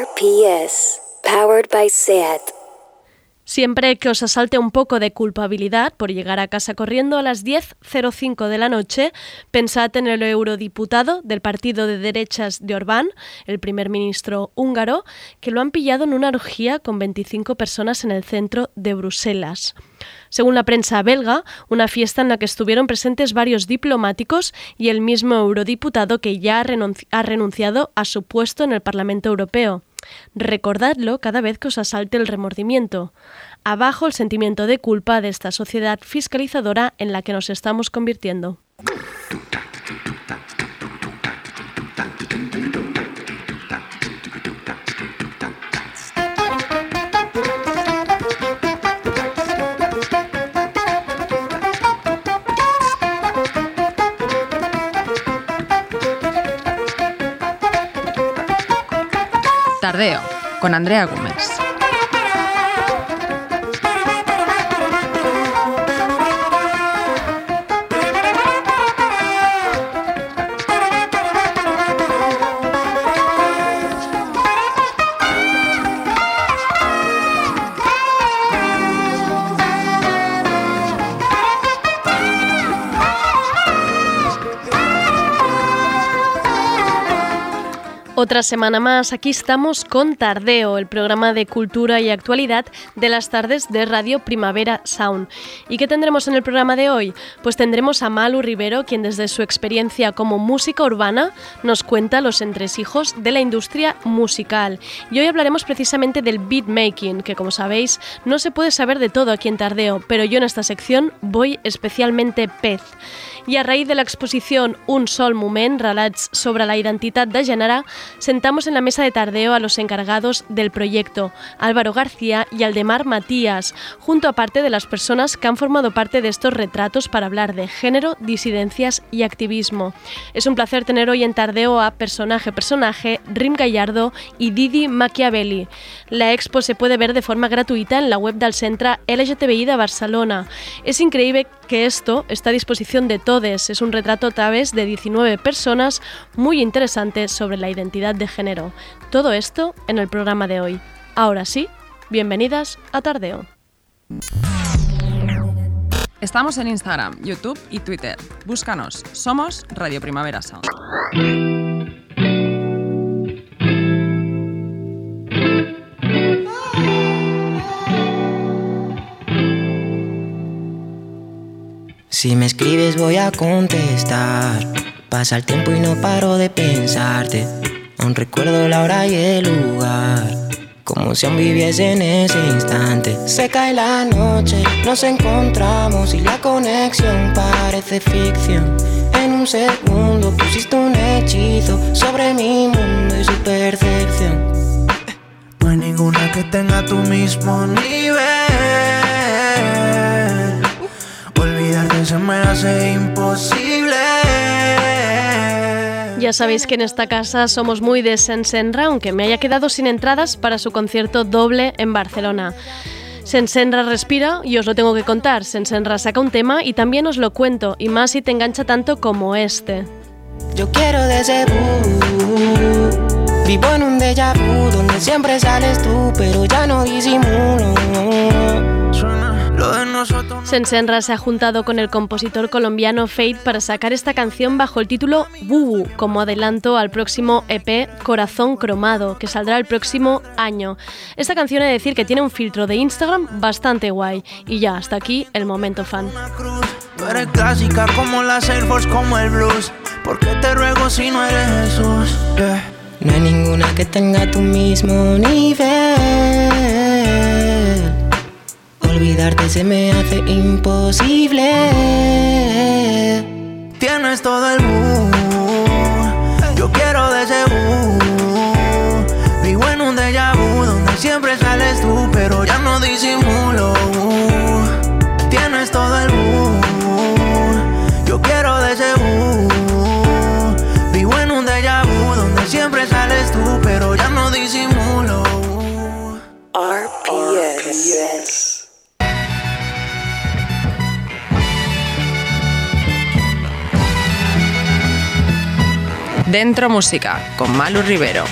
RPS, powered by SAT. Siempre que os asalte un poco de culpabilidad por llegar a casa corriendo a las 10.05 de la noche, pensad en el eurodiputado del partido de derechas de Orbán, el primer ministro húngaro, que lo han pillado en una orgía con 25 personas en el centro de Bruselas. Según la prensa belga, una fiesta en la que estuvieron presentes varios diplomáticos y el mismo eurodiputado que ya ha renunciado a su puesto en el Parlamento Europeo. Recordadlo cada vez que os asalte el remordimiento. Abajo el sentimiento de culpa de esta sociedad fiscalizadora en la que nos estamos convirtiendo. Con Andrea Gómez. Otra semana más, aquí estamos con Tardeo, el programa de cultura y actualidad de las tardes de Radio Primavera Sound. ¿Y qué tendremos en el programa de hoy? Pues tendremos a Malu Rivero, quien desde su experiencia como música urbana nos cuenta los entresijos de la industria musical. Y hoy hablaremos precisamente del beatmaking, que como sabéis no se puede saber de todo aquí en Tardeo, pero yo en esta sección voy especialmente pez. I a raïs de l'exposició Un sol moment, relats sobre la identitat de gènere, sentamos en la mesa de tardeo a los encargados del proyecto, Álvaro García y Aldemar Matías, junto a parte de las personas que han formado parte de estos retratos para hablar de género, disidencias y activismo. Es un placer tener hoy en tardeo a Personaje Personaje, Rim Gallardo y Didi Machiavelli. La expo se puede ver de forma gratuita en la web del Centre LGTBI de Barcelona. Es increíble que esto está a disposición de todos. Es un retrato a través de 19 personas muy interesante sobre la identidad de género. Todo esto en el programa de hoy. Ahora sí, bienvenidas a Tardeo. Estamos en Instagram, YouTube y Twitter. Búscanos. Somos Radio Primavera Sound. Si me escribes voy a contestar. Pasa el tiempo y no paro de pensarte. Aún recuerdo la hora y el lugar. Como si aún viviese en ese instante. Se cae la noche, nos encontramos y la conexión parece ficción. En un segundo pusiste un hechizo sobre mi mundo y su percepción. No hay ninguna que tenga tu mismo nivel se me hace imposible. Ya sabéis que en esta casa somos muy de Sensenra, aunque me haya quedado sin entradas para su concierto doble en Barcelona. Sensenra respira y os lo tengo que contar. Sensenra saca un tema y también os lo cuento, y más si te engancha tanto como este. Yo quiero de ese Vivo en un déjà vu donde siempre sales tú, pero ya no disimulo. Sensenra se ha juntado con el compositor colombiano Fate para sacar esta canción bajo el título Bubu, como adelanto al próximo EP Corazón Cromado, que saldrá el próximo año. Esta canción he de decir que tiene un filtro de Instagram bastante guay. Y ya, hasta aquí el momento fan. clásica como las Air Force, como el blues. ¿Por qué te ruego si no eres Jesús? No hay ninguna que tenga tu mismo nivel olvidarte se me hace imposible. Tienes todo el mood, yo quiero de ese mood. Vivo en un déjà vu donde siempre sales tú, pero ya no disimulo. Tienes todo el mood, yo quiero de ese mood. Vivo en un déjà vu donde siempre sales tú, pero ya no disimulo. RPS. Dentro Música, con Malu Rivero.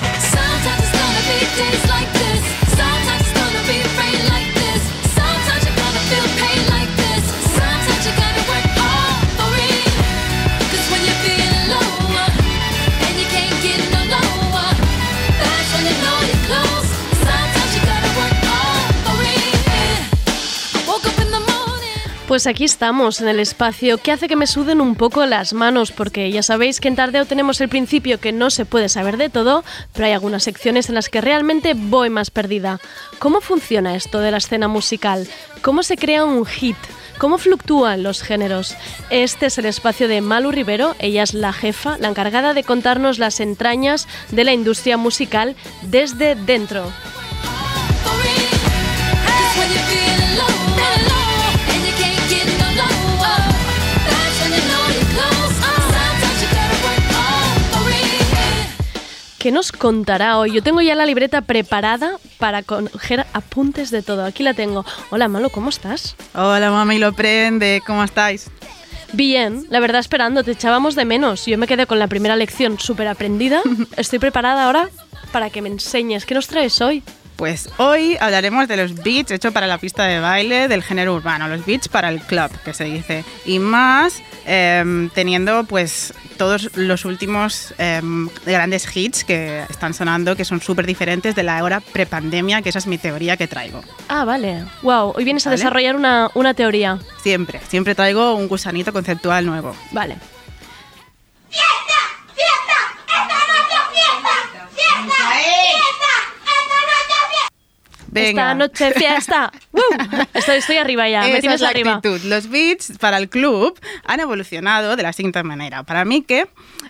Pues aquí estamos, en el espacio que hace que me suden un poco las manos, porque ya sabéis que en Tardeo tenemos el principio que no se puede saber de todo, pero hay algunas secciones en las que realmente voy más perdida. ¿Cómo funciona esto de la escena musical? ¿Cómo se crea un hit? ¿Cómo fluctúan los géneros? Este es el espacio de Malu Rivero, ella es la jefa, la encargada de contarnos las entrañas de la industria musical desde dentro. ¿Qué nos contará hoy? Yo tengo ya la libreta preparada para coger apuntes de todo. Aquí la tengo. Hola, Malo, ¿cómo estás? Hola, mami, lo prende. ¿Cómo estáis? Bien, la verdad esperando, te echábamos de menos. Yo me quedé con la primera lección súper aprendida. Estoy preparada ahora para que me enseñes. ¿Qué nos traes hoy? Pues hoy hablaremos de los beats hechos para la pista de baile del género urbano, los beats para el club, que se dice. Y más em, teniendo pues todos los últimos em, grandes hits que están sonando, que son súper diferentes de la hora prepandemia, que esa es mi teoría que traigo. Ah, vale. Wow, hoy vienes a desarrollar una, una teoría. Siempre, siempre traigo un gusanito conceptual nuevo. Vale. ¡Fiesta! ¡Fiesta! ¡Esta noche es fiesta! ¡Fiesta! ¡Fiesta! ¡Esta noche es fiesta! Esta noche fiesta. ¡Woo! Estoy, estoy arriba ya, Esa es la arriba. actitud. Los beats para el club han evolucionado de la siguiente manera. Para mí que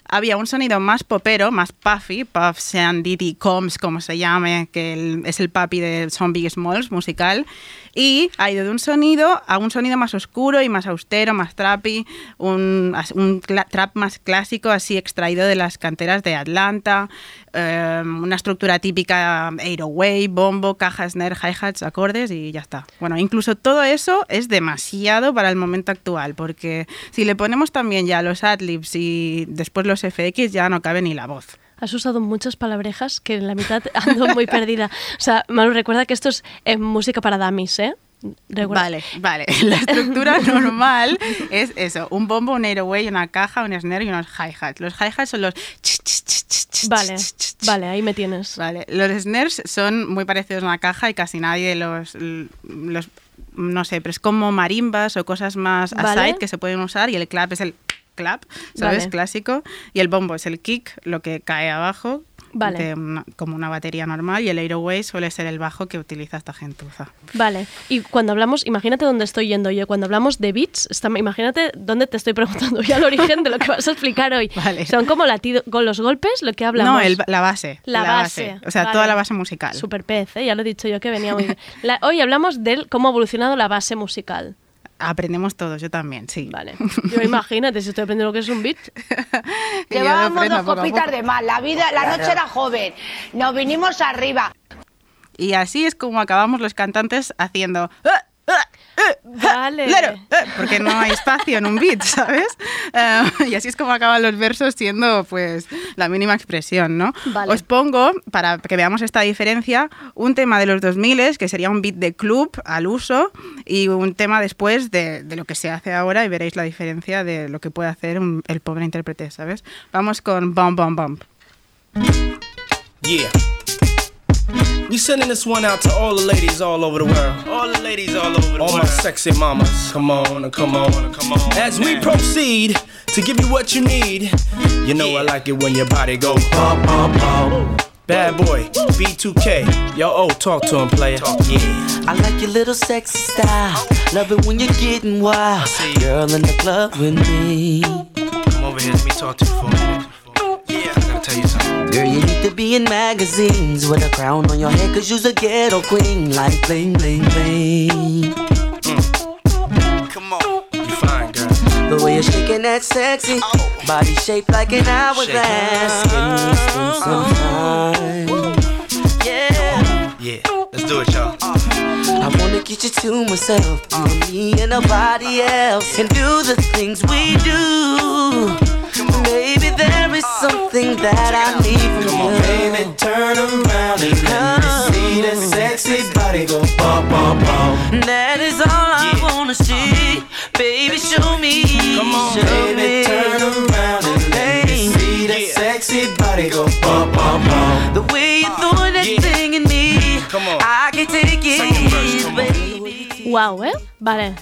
había un sonido más popero, más puffy, Puff Sean Diddy Combs, como se llame, que es el papi de Son Big Smalls musical, y ha ido de un sonido a un sonido más oscuro y más austero, más trappy, un, un trap más clásico, así extraído de las canteras de Atlanta, eh, una estructura típica 808, bombo, caja, snare, hi-hats, acordes y ya está. Bueno, incluso todo eso es demasiado para el momento actual, porque si le ponemos también ya los adlibs y después los FX, ya no cabe ni la voz. Has usado muchas palabrejas que en la mitad ando muy perdida. O sea, Malu, recuerda que esto es eh, música para dummies, ¿eh? Recuerda- Vale, vale. La estructura normal es eso, un bombo, un 808, una caja, un snare y unos hi-hats. Los hi-hats son los... Vale, vale, ahí me tienes. Vale, los snares son muy parecidos a una caja y casi nadie los, los no sé, pero es como marimbas o cosas más Vale. aside que se pueden usar y el clap es el clap, ¿sabes? Vale. Clásico. Y el bombo es el kick, lo que cae abajo. Vale. de una- como una batería normal y el 808 suele ser el bajo que utiliza esta gentuza. Vale, y cuando hablamos, imagínate dónde estoy yendo yo, cuando hablamos de beats, está- imagínate dónde te estoy preguntando ya el origen de lo que vas a explicar hoy. Vale. Son como latido, con los golpes, lo que hablamos. No, el- la base. La base, O sea, vale. toda la base musical. Super pez, ¿eh? ya lo he dicho yo que venía muy bien. La- hoy hablamos de cómo ha evolucionado la base musical. Aprendemos todos, yo también, sí. Vale. Yo imagínate si estoy aprendiendo lo que es un beat. Llevábamos dos copitas de más. La vida, la noche era joven. Nos vinimos arriba. Y así es como acabamos los cantantes haciendo... "Ah, ah, Vale. Claro, eh, porque no hay espacio en un beat, ¿sabes? Eh, y así es como acaban los versos siendo pues la mínima expresión, ¿no? Vale. Os pongo, para que veamos esta diferencia, un tema de los 2000 que sería un beat de club al uso y un tema después de, de lo que se hace ahora y veréis la diferencia de lo que puede hacer un- el pobre intérprete, ¿sabes? Vamos con Bum Bum Bum. Yeah. We sending this one out to all the ladies all over the world. All the ladies all over the all world. All my sexy mamas. Come on, and come on, and come on. As we proceed to give you what you need, you know I like it when your body go bum bum bum. Bad boy, B2K. Yo, oh, talk to him, player. Yeah. I like your little sexy style. Love it when you're getting wild. Girl in the club with me. Come over here, let me talk to you for a minute. Gotta tell you something. Girl, you need to be in magazines with a crown on your head, cause you's a ghetto queen. Like bling, bling, bling. Mm. Come on. You fine, girl. The way you're shaking that sexy body shaped like an hourglass. Can we spend some time? Yeah. Yeah, let's do it, y'all. I wanna get you to myself, you and me and nobody else, and do the things we do. Baby, there is something that I need from Come on, you. baby, turn around and let me uh-huh. see that sexy body go bum bum bum. That is all I Yeah. wanna see. Baby, show me. Come on, show baby, me. turn around and let me see that sexy body go bum bum bum. The way you throw that Yeah. thing in me. Come on. I can take it, come baby. Wow, ¿eh? Vale.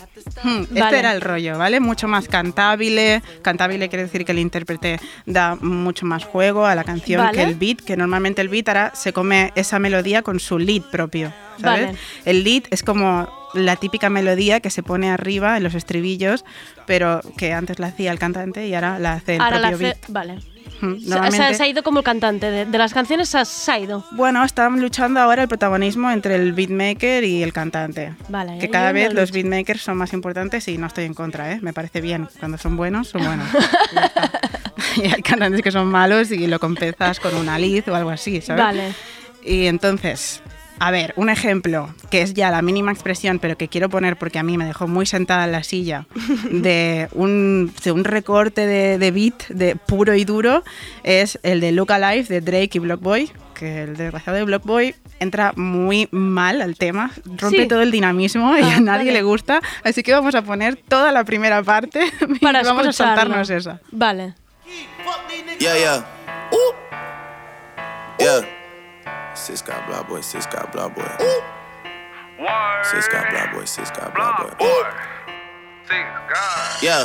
Hmm, Este era el rollo, ¿vale? Mucho más cantable. Cantable quiere decir que el intérprete da mucho más juego a la canción Vale. que el beat, que normalmente el beat ahora se come esa melodía con su lead propio, ¿sabes? Vale. El lead es como la típica melodía que se pone arriba en los estribillos, pero que antes la hacía el cantante y ahora la hace el Ahora la propio hace. beat. Vale. Hmm, O sea, Normalmente, se ha ido como el cantante de, de las canciones, se ha, se ha ido. bueno, están luchando ahora el protagonismo entre el beatmaker y el cantante. Vale. Que cada vez los beatmakers son más importantes y no estoy en contra, ¿eh? Me parece bien. Cuando son buenos, son buenos. Y hay cantantes que son malos y lo compensas con una lead o algo así, ¿sabes? Vale. Y entonces, a ver, un ejemplo que es ya la mínima expresión, pero que quiero poner porque a mí me dejó muy sentada en la silla, de un, de un recorte de, de beat de puro y duro, es el de Look Alive de Drake y Block Boy, que el desgraciado de Block Boy entra muy mal al tema, rompe Sí. todo el dinamismo y Ah, a nadie vale. le gusta, así que vamos a poner toda la primera parte y Para vamos a saltarnos esa. Vale. Yeah, yeah. Yeah. Sis got blah boy, sis got blah boy. Sis got blah boy, sis got blah boy. Yeah.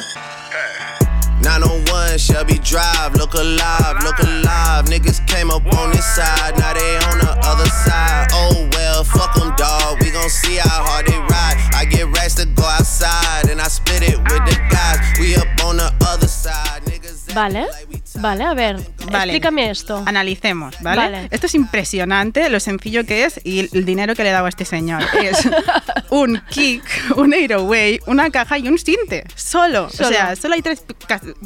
901 Shelby Drive, look alive, look alive. Niggas came up on this side, now they on the other side. Oh well, fuck them, dog. We gon' see how hard they ride. I get racks to go outside, and I spit it with the guys. We up on the other side, niggas. Vale. Vale, a ver. Vale. Explícame esto. Analicemos, ¿vale? Vale. Esto es impresionante lo sencillo que es y el dinero que le he dado a este señor. Es un kick, un 808, una caja y un sinte. Solo. Solo. O sea, solo hay tres,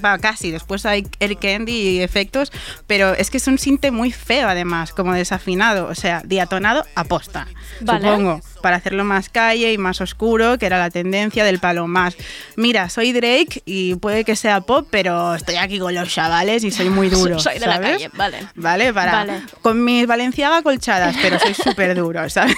va, casi. Después hay Eric Candy y efectos, pero es que es un sinte muy feo además, como desafinado. O sea, diatonado a posta. Vale. Supongo. Para hacerlo más calle y más oscuro, que era la tendencia del palo más. Mira, soy Drake y puede que sea pop, pero estoy aquí con los chavales y soy muy duro. Soy de la ¿sabes? calle, vale. ¿vale? Para, Vale. Con mis Valenciaga colchadas, pero soy súper duro, ¿sabes?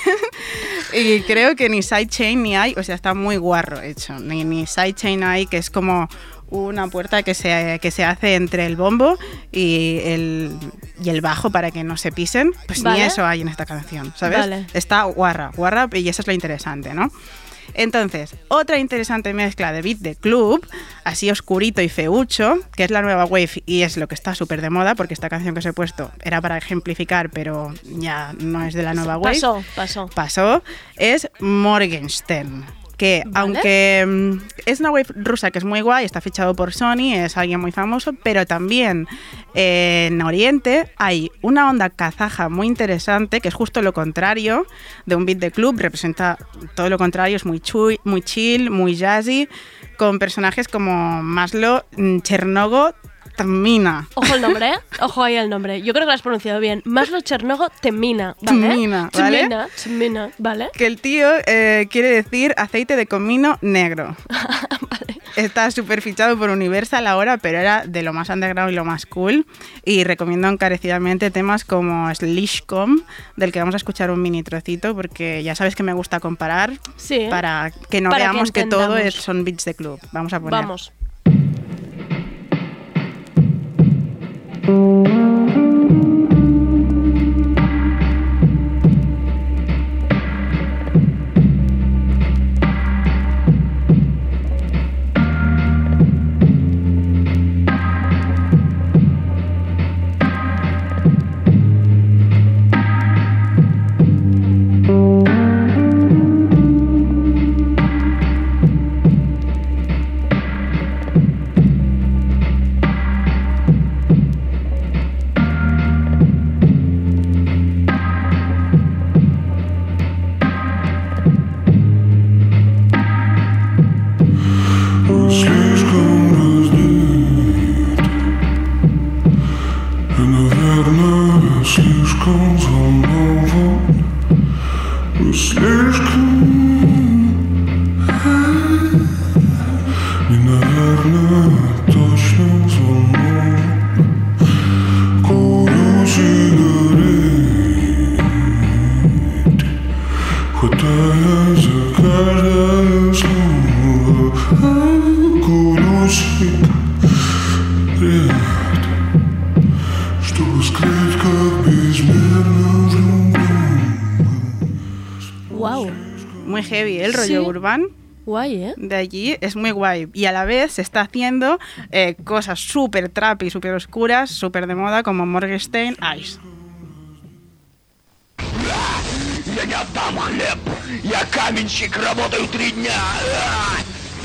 y creo que ni sidechain ni hay, o sea, está muy guarro hecho. Ni, ni sidechain hay, que es como una puerta que se, que se hace entre el bombo y el, y el bajo para que no se pisen. Pues Vale. ni eso hay en esta canción, ¿sabes? Vale. Está guarra, guarra, y eso es lo interesante, ¿no? Entonces, otra interesante mezcla de beat de club, así oscurito y feucho, que es la nueva wave y es lo que está súper de moda, porque esta canción que os he puesto era para ejemplificar, pero ya no es de la nueva wave. Pasó, pasó. Pasó, es Morgenstern. Que Vale. aunque mm, es una wave rusa que es muy guay, está fichado por Sony, es alguien muy famoso, pero también eh, en Oriente hay una onda kazaja muy interesante, que es justo lo contrario de un beat de club, representa todo lo contrario, es muy, chui- muy chill, muy jazzy, con personajes como Maslow, mm, Chernogo, Tamina. Ojo el nombre, ¿eh? Ojo ahí el nombre. Yo creo que lo has pronunciado bien. Maslo Chernogo Temina, ¿vale? Temina, ¿vale? Temina, Temina, ¿vale? Que el tío eh, quiere decir aceite de comino negro. Está súper fichado por Universal ahora, pero era de lo más underground y lo más cool. Y recomiendo encarecidamente temas como Slishcom, del que vamos a escuchar un mini trocito, porque ya sabes que me gusta comparar Sí. para que no Para veamos que, todo es, son beats de club. Vamos a poner. Vamos. Música allí es muy guay. Y a la vez se está haciendo eh, cosas súper trap y súper oscuras, súper de moda, como Morgenstein Ice. Я не отдам хлеб! Я каменщик, работаю три дня! А!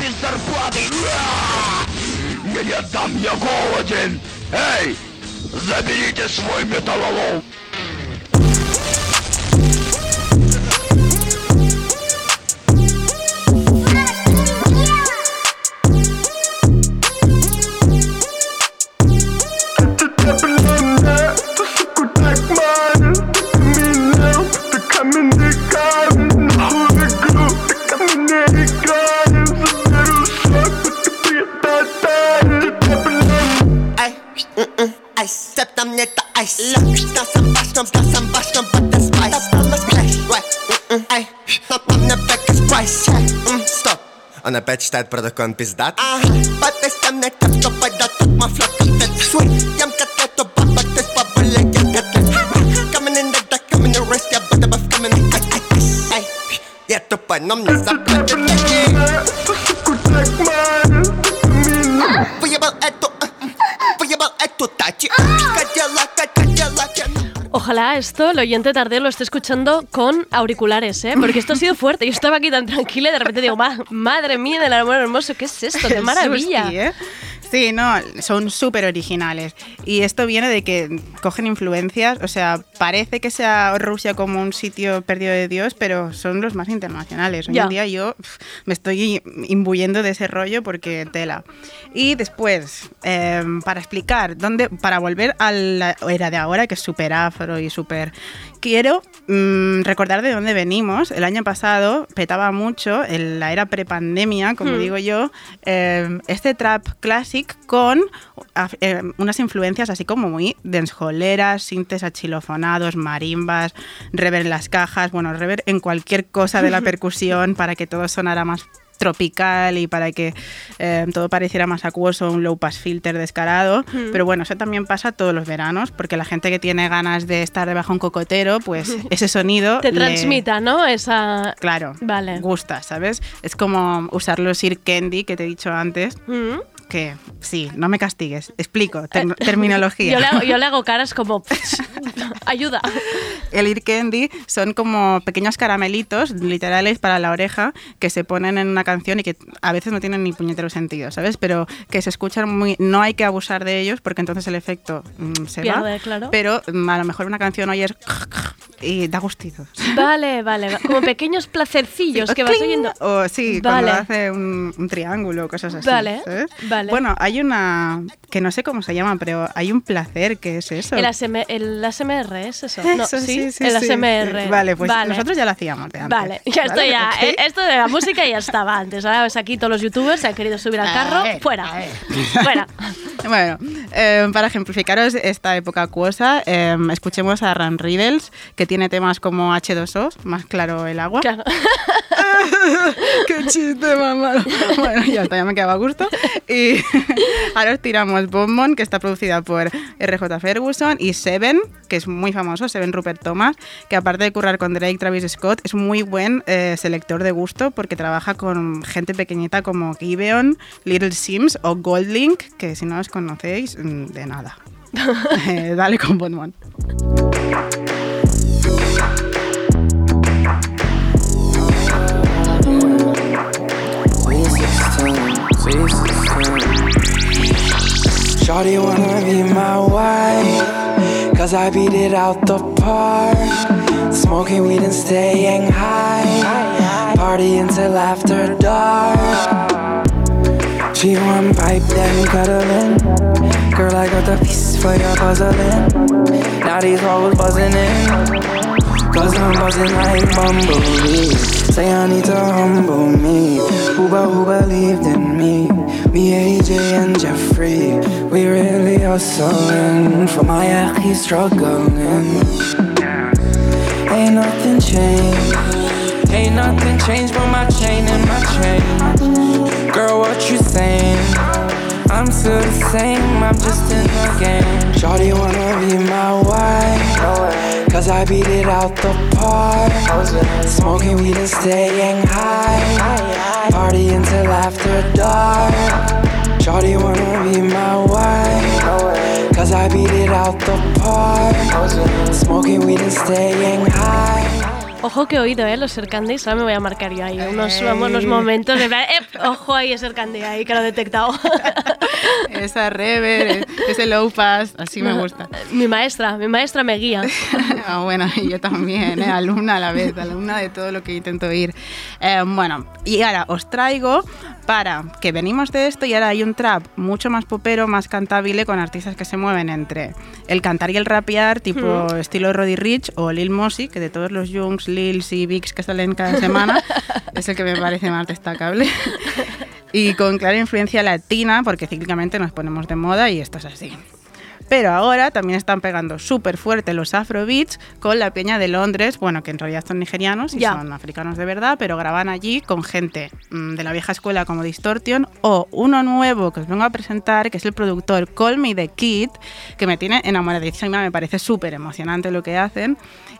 Без зарплаты! А! Я не отдам, я голоден! Эй! Заберите свой металлолом! опять читает протокол пиздат. Ага, подпись мне как что пойдет Тут my flow как sweet Ям котлету, баба, ты с бабулей, я котлет Coming in the dark, coming in the risk, я будто бы в coming in ай, ай, ай, ай Я тупой, но мне заплатят esto el oyente tardeo lo esté escuchando con auriculares, ¿eh? Porque esto ha sido fuerte. Yo estaba aquí tan tranquila y de repente digo, "Ma- madre mía del amor hermoso, ¿qué es esto? ¡Qué maravilla! ¿eh? Sí, no, son súper originales. Y esto viene de que cogen influencias, o sea, parece que sea Rusia como un sitio perdido de Dios, pero son los más internacionales. Hoy Ya. en día yo me estoy imbuyendo de ese rollo porque tela. Y después, eh, para explicar, dónde, para volver a la era de ahora, que es súper afro y súper... Quiero mm, recordar de dónde venimos. El año pasado petaba mucho, en la era prepandemia, como Hmm. digo yo, eh, este trap classic con eh, unas influencias así como muy danceholeras, sintes achilofonados, marimbas, rever en las cajas, bueno, rever en cualquier cosa de la percusión para que todo sonara más tropical y para que eh, todo pareciera más acuoso, un low pass filter descarado. Mm. Pero bueno, eso también pasa todos los veranos, porque la gente que tiene ganas de estar debajo de un cocotero, pues ese sonido Te le- transmita, ¿no? Esa... Claro, Vale. gusta, ¿sabes? Es como usar los ear candy que te he dicho antes, Mm. Que sí, no me castigues, explico, ter- terminología. Yo le, hago, yo le hago caras como... Ayuda. El ear candy son como pequeños caramelitos literales para la oreja que se ponen en una canción y que a veces no tienen ni puñetero sentido, ¿sabes? Pero que se escuchan muy... No hay que abusar de ellos porque entonces el efecto mm, se Pierde, va. claro. Pero mm, a lo mejor una canción oyes y da gustito. Vale, vale. Como pequeños placercillos que vas oyendo. O sí, Vale. cuando hace un, un triángulo, cosas así. Vale, ¿sabes? vale. Bueno, hay una que no sé cómo se llama, pero hay un placer que es eso. El, ASM el ASMR es eso. No, Eso, ¿sí? sí, sí, el sí. ASMR. Vale, pues Vale. nosotros ya lo hacíamos de antes. Vale, ya ¿vale? estoy ya. Eh, Esto de la música ya estaba antes. Ahora ves aquí todos los youtubers se han querido subir al carro. A ver, fuera. a ver. Fuera. Bueno, eh, para ejemplificaros esta época acuosa, eh, escuchemos a Ran Riddles, que tiene temas como H2O, más claro el agua. Claro. ¡Qué chiste, mamá! Bueno, ya está, ya me quedaba a gusto. Y ahora os tiramos Bonbon, que está producida por RJ Ferguson, y Seven, que es muy famoso, Seven Rupert Thomas, que aparte de currar con Drake, Travis Scott, es muy buen eh, selector de gusto porque trabaja con gente pequeñita como Gibeon, Little Sims o Goldlink, que si no os conocéis, mm, de nada. Eh, dale con Bonbon. Shorty wanna be my wife, cause I beat it out the park. Smoking weed and staying high, party until after dark. She want pipe, then cuddling. Girl, I got the piece for your puzzling. Now these hoes buzzing in. Cause I'm buzzing like Bumblebee. Say I need to humble me. But who believed in me? Me, AJ, and Jeffrey. We really hustling. For my ex, he's struggling. Ain't nothing changed. Ain't nothing changed but my chain and my chain. Girl, what you saying? I'm still the same, I'm just in the game. Shorty wanna be my wife. Cause I beat it out the park. Smoking weed and staying high. Party until after dark. Shorty wanna be my wife. Cause I beat it out the park. Smoking weed and staying high. Ojo que he oído, ¿eh? Los Sercandies. Ahora me voy a marcar yo ahí unos, vamos, unos momentos. de plan, "Ep, ojo ahí, ese Candy ahí, que lo he detectado. Esa rever, ese low pass, así me gusta. mi maestra, mi maestra me guía. Ah, bueno, y yo también, ¿eh? alumna a la vez, alumna de todo lo que intento ir. Eh, bueno, y ahora os traigo para que venimos de esto y ahora hay un trap mucho más popero, más cantable con artistas que se mueven entre el cantar y el rapear, tipo estilo Roddy Rich o Lil Mosey, que de todos los Jungs, Lils y Bigs que salen cada semana, es el que me parece más destacable. y con clara influencia latina, porque cíclicamente nos ponemos de moda y esto es así. Pero ahora también están pegando súper fuerte los Afrobeats con la peña de Londres, bueno, que en realidad son nigerianos y son africanos de verdad, pero graban allí con gente mm, de la vieja escuela como Distortion o uno nuevo que os vengo a presentar, que es el productor Call Me The Kid, que me tiene enamoradísima, me parece súper emocionante lo que hacen.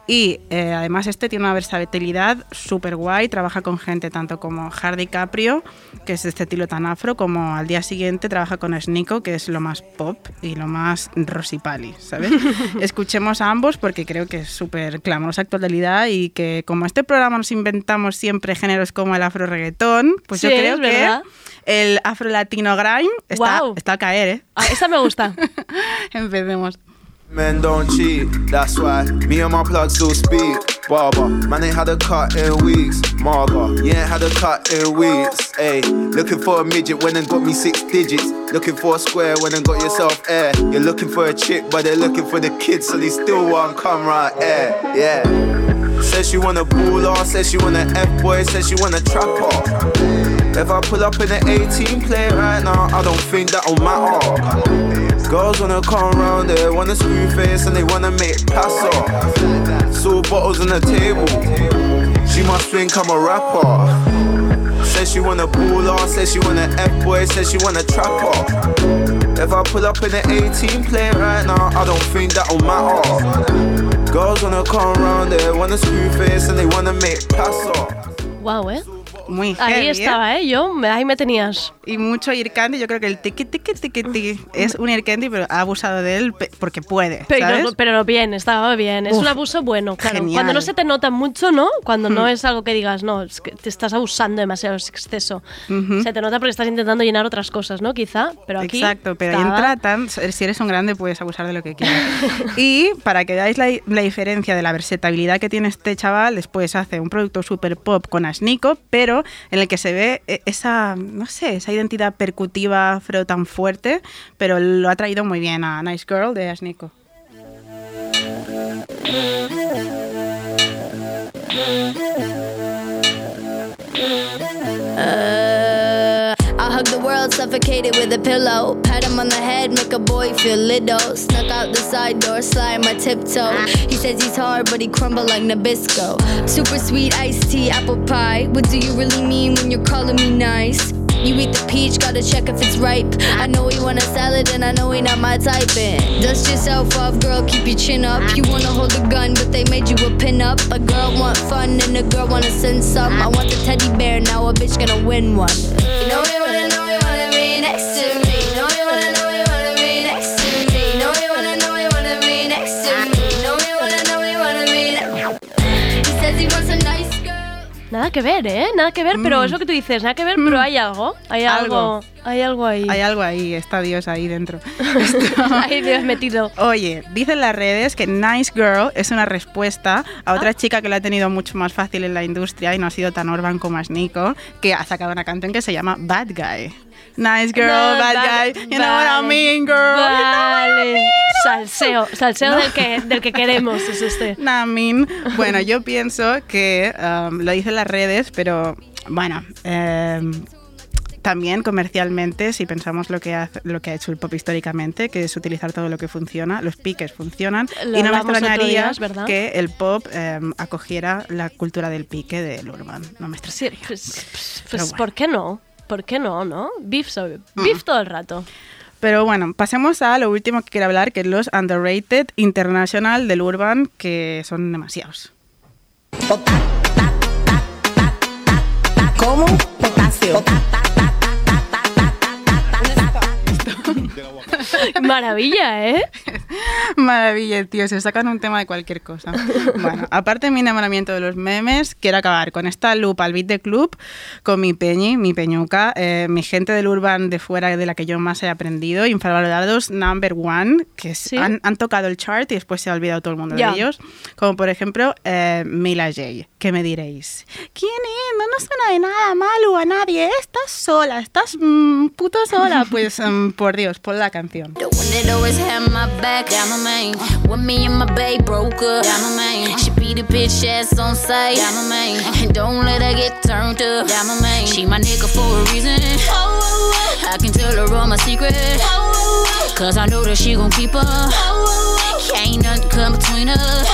Y eh, además este tiene una versatilidad súper guay, trabaja con gente tanto como Hardy Caprio, que es de este estilo tan afro, como al día siguiente trabaja con Snico, que es lo más pop y lo más rosipali, ¿sabes? Escuchemos a ambos porque creo que es súper clamorosa actualidad y que como este programa nos inventamos siempre géneros como el afro reggaetón, pues Sí, yo creo que el afro latino grime está, está a caer, ¿eh? Ah, esta me gusta. Empecemos. Men don't cheat, that's why me and my plug still speak. Barber, man ain't had a cut in weeks. Marga, you ain't had a cut in weeks. Ayy, looking for a midget when and got me six digits. Looking for a square when and got yourself air. You're looking for a chick, but they're looking for the kids, so they still want come right air. Yeah. Says she want a baller, says she want an F boy, says she want a trapper. If I pull up in an 18 play right now, I don't think that'll matter. Girls wanna come round there, wanna screw face and they wanna make pass off. Saw bottles on the table, she must think I'm a rapper. Says she want a baller, says she wanna F boy, says she want a trapper. If I pull up in an 18 play right now, I don't think that'll matter. Girls wanna come round there, wanna screw face and they wanna make pass off. Wow, ¿eh? Muy Ahí heavy, ¿eh? estaba, ¿eh? Yo, ahí me tenías. Y mucho Ear Candy, yo creo que el tiki tiki tiki tiki es un Ear Candy, pero ha abusado de él porque puede, Pero, ¿sabes? no- pero bien, estaba bien. Es Uf, un abuso bueno, claro. genial. Cuando no se te nota mucho, ¿no? Cuando no Hmm. es algo que digas, no, es que te estás abusando demasiado, es exceso. Ujú. Se te nota porque estás intentando llenar otras cosas, ¿no? Quizá, pero aquí. Exacto, pero ahí estaba- tratan, si eres un grande puedes abusar de lo que quieras. y para que veáis la, la diferencia de la versatilidad que tiene este chaval, después hace un producto super pop con Asnico, pero en el que se ve eh, esa, no sé, esa identidad percutiva afro tan fuerte, pero lo ha traído muy bien a Nice Girl de Asnico. The world, suffocated with a pillow. Pat him on the head, make a boy feel little. Snuck out the side door, slide my tiptoe. He says he's hard, but he crumble like Nabisco. Super sweet iced tea, apple pie. What do you really mean when you're calling me nice? You eat the peach, gotta check if it's ripe. I know he want a salad, and I know he not my type. And dust yourself off, girl, keep your chin up. You wanna hold a gun, but they made you a pin up. A girl want fun, and a girl wanna send some. I want the teddy bear, now a bitch gonna win one. You know you wanna know Nada que ver, ¿eh? Nada que ver, pero es lo que tú dices, nada que ver, pero hay algo. Hay algo. Algo. Hay algo ahí. Hay algo ahí, está Dios ahí dentro. Ahí Dios metido. Oye, dicen las redes que Nice Girl es una respuesta a otra chica que lo ha tenido mucho más fácil en la industria y no ha sido tan urban como es Nico, que ha sacado una canción que se llama Bad Guy. Nice girl, No, bad vale, guy, you know what I vale. mean, girl. Vale. Salseo, salseo No. del, que, del que queremos, es este. Namin. Bueno, yo pienso que um, lo dicen las redes, pero bueno, em, también comercialmente, si pensamos lo que, hace- lo que ha hecho el pop históricamente, que es utilizar todo lo que funciona, los piques funcionan, Lo y no me extrañaría día, que el pop em, acogiera la cultura del pique del urban. No me Sí, extrañaría. pues, pues, Pero pues, bueno. ¿por qué no? ¿Por qué no, no? Beef, sobre, beef todo el rato. Pero bueno, pasemos a lo último que quiero hablar, que es los underrated international del urban, que son demasiados. ¿Cómo? Potasio. Maravilla, ¿eh? Maravilla, tío, se sacan un tema de cualquier cosa. Bueno, aparte de mi enamoramiento de los memes, quiero acabar con esta loop al beat de club, con mi peñi, mi peñuca, eh, mi gente del urban de fuera de la que yo más he aprendido, infravalorados number one, que es- han, han tocado el chart y después se ha olvidado todo el mundo Ya. de ellos, como por ejemplo eh, Mila J, que me diréis, ¿quién es? No nos suena de nada malo a nadie, estás sola, estás mm, puto sola. Pues mm, por Dios, pon la canción. The back, down my main. When me and my babe broke up, down my main. She beat a bitch ass on sight, down my main. And don't let her get turned up, down my main. She my nigga for a reason. Oh, oh, oh. I can tell her all my secrets. Cause I know that she gon' keep her. Can't nothing come between us.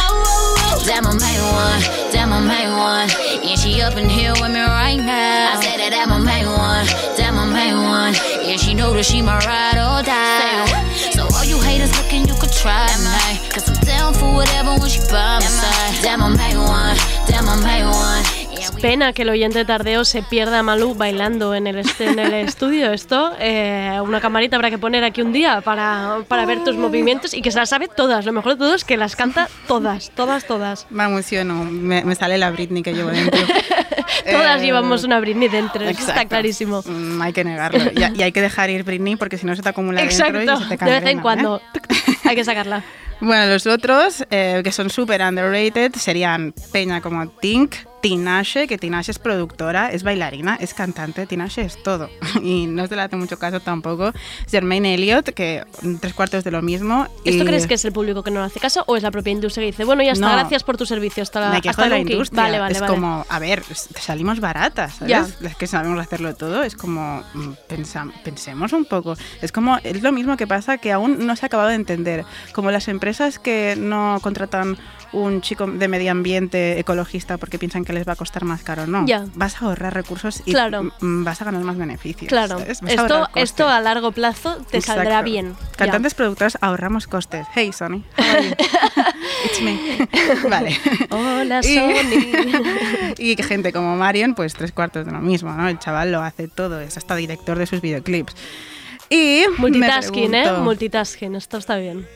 That my main one, that my main one. And she up in here with me right now. I said that that my main one, that my. And she know that she my ride or die. So all you haters looking, you could try me. Cause I'm down for whatever when she by my side. That my main one, that my main one. Pena que el oyente tardeo se pierda a Malú bailando en el, est- en el estudio. Esto, eh, una camarita habrá que poner aquí un día para, para ver tus movimientos y que se las sabe todas. Lo mejor de todo es que las canta todas, todas, todas. Me emociono, me, me sale la Britney que llevo dentro. Todas Eh, llevamos una Britney dentro, eso está exacto. clarísimo. Mm, hay que negarlo. Y, y hay que dejar ir Britney porque si no se te acumula Exacto, dentro y se te de vez en cangrena, cuando ¿eh? Hay que sacarla. Bueno, los otros eh, que son súper underrated serían Peña como Tink, Tinashe, que Tinashe es productora, es bailarina, es cantante, Tinashe es todo. Y no se le hace mucho caso tampoco. Jermaine Elliott, que tres cuartos de lo mismo. ¿Esto y- crees que es el público que no le hace caso o es la propia industria que dice, bueno, ya está, No. gracias por tu servicio, hasta la Me quejo hasta de la nunca"? industria. Vale, vale, es vale. como, a ver, salimos baratas, ¿sabes? Ya. Las que sabemos hacerlo todo. Es como, mm, pensa- pensemos un poco. Es como, es lo mismo que pasa que aún no se ha acabado de entender. Como las empresas que no contratan un chico de medio ambiente ecologista porque piensan que les va a costar más caro. No, vas a ahorrar recursos y Claro. vas a ganar más beneficios. Claro, esto, esto a largo plazo te saldrá Exacto. bien. ya. Cantantes productores ahorramos costes. Hey, Sony. It's me. vale. Hola, Sony. y gente como Marion, pues tres cuartos de lo mismo, ¿no? El chaval lo hace todo, es hasta director de sus videoclips. Y me Multitasking, ¿eh? Multitasking, esto está bien.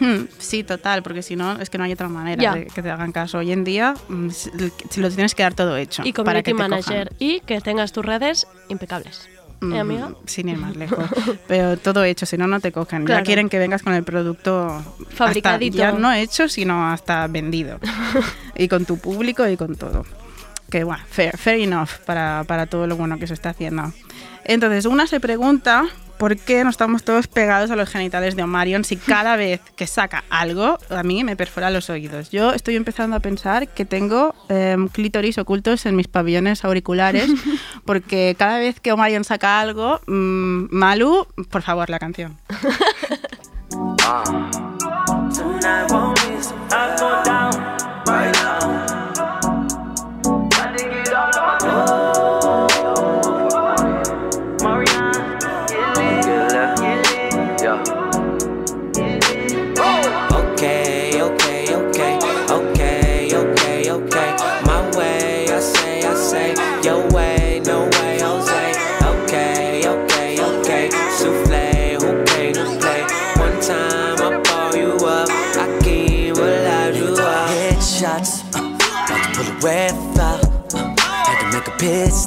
Hmm, Sí, total, porque si no, es que no hay otra manera de que te hagan caso. Hoy en día, mm, si lo tienes que dar todo hecho. Y para que community te manager. Y que tengas tus redes impecables. cojan. ¿Eh, Mm, amiga? Sin ir más lejos. Pero todo hecho, si no, no te cogen. Claro. Ya quieren que vengas con el producto hasta- Fabricadito. ya no hecho, sino hasta vendido. y con tu público y con todo. Que bueno, fair, fair enough para, para todo lo bueno que se está haciendo. Entonces, una se pregunta por qué no estamos todos pegados a los genitales de Omarion si cada vez que saca algo a mí me perfora los oídos. Yo estoy empezando a pensar que tengo em, clítoris ocultos en mis pabellones auriculares porque cada vez que Omarion saca algo, mm, Malu, por favor, la canción.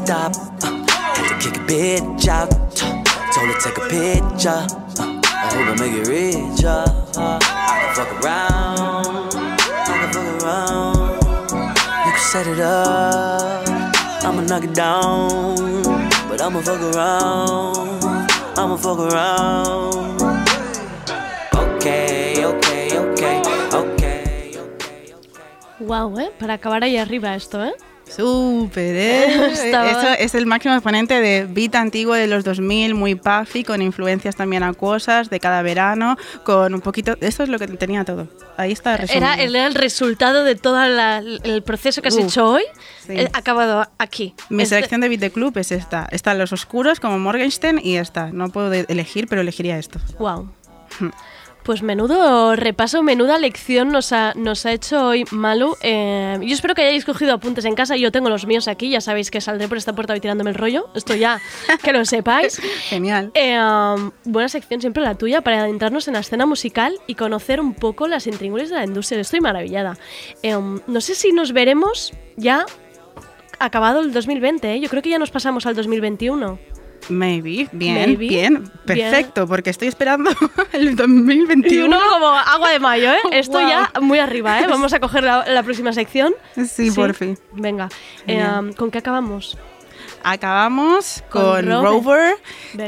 stop. Uh, had to kick a bitch out. Told her take a picture. Uh, I hope I make it rich. Uh, uh, I can fuck around. I can fuck around. You can set it up. I'ma knock it down. But I'ma fuck around. I'ma fuck around. Okay, okay, okay, okay. Wow, ¿eh? Para acabar ahí arriba esto, ¿eh? Súper, ¿eh? Eso es el máximo exponente de beat antiguo de los 2000, muy puffy, con influencias también acuosas de cada verano, con un poquito... Eso es lo que tenía todo. Ahí está resumido. Era el, era el resultado de todo la- el proceso que has Uf, hecho hoy, sí. eh, acabado aquí. Mi Es de- selección de beat de club es esta. Están los oscuros como Morgenstern y esta. No puedo elegir, pero elegiría esto. Wow. Pues menudo repaso, menuda lección nos ha, nos ha hecho hoy Malu. Eh, yo espero que hayáis cogido apuntes en casa. Yo tengo los míos aquí. Ya sabéis que saldré por esta puerta hoy tirándome el rollo. Esto ya, que lo sepáis. Genial. Eh, um, buena sección siempre la tuya para adentrarnos en la escena musical y conocer un poco las intríngulis de la industria. Estoy maravillada. Eh, um, no sé si nos veremos ya acabado el 2020. ¿eh? Yo creo que ya nos pasamos al 2021. Maybe. Bien, Maybe. bien. Perfecto, porque estoy esperando el 2021. Y uno como agua de mayo, ¿eh? Esto Wow. ya muy arriba, ¿eh? Vamos a coger la, la próxima sección. Sí, por fin. Venga, eh. ¿con qué acabamos? Acabamos Con con, Rover.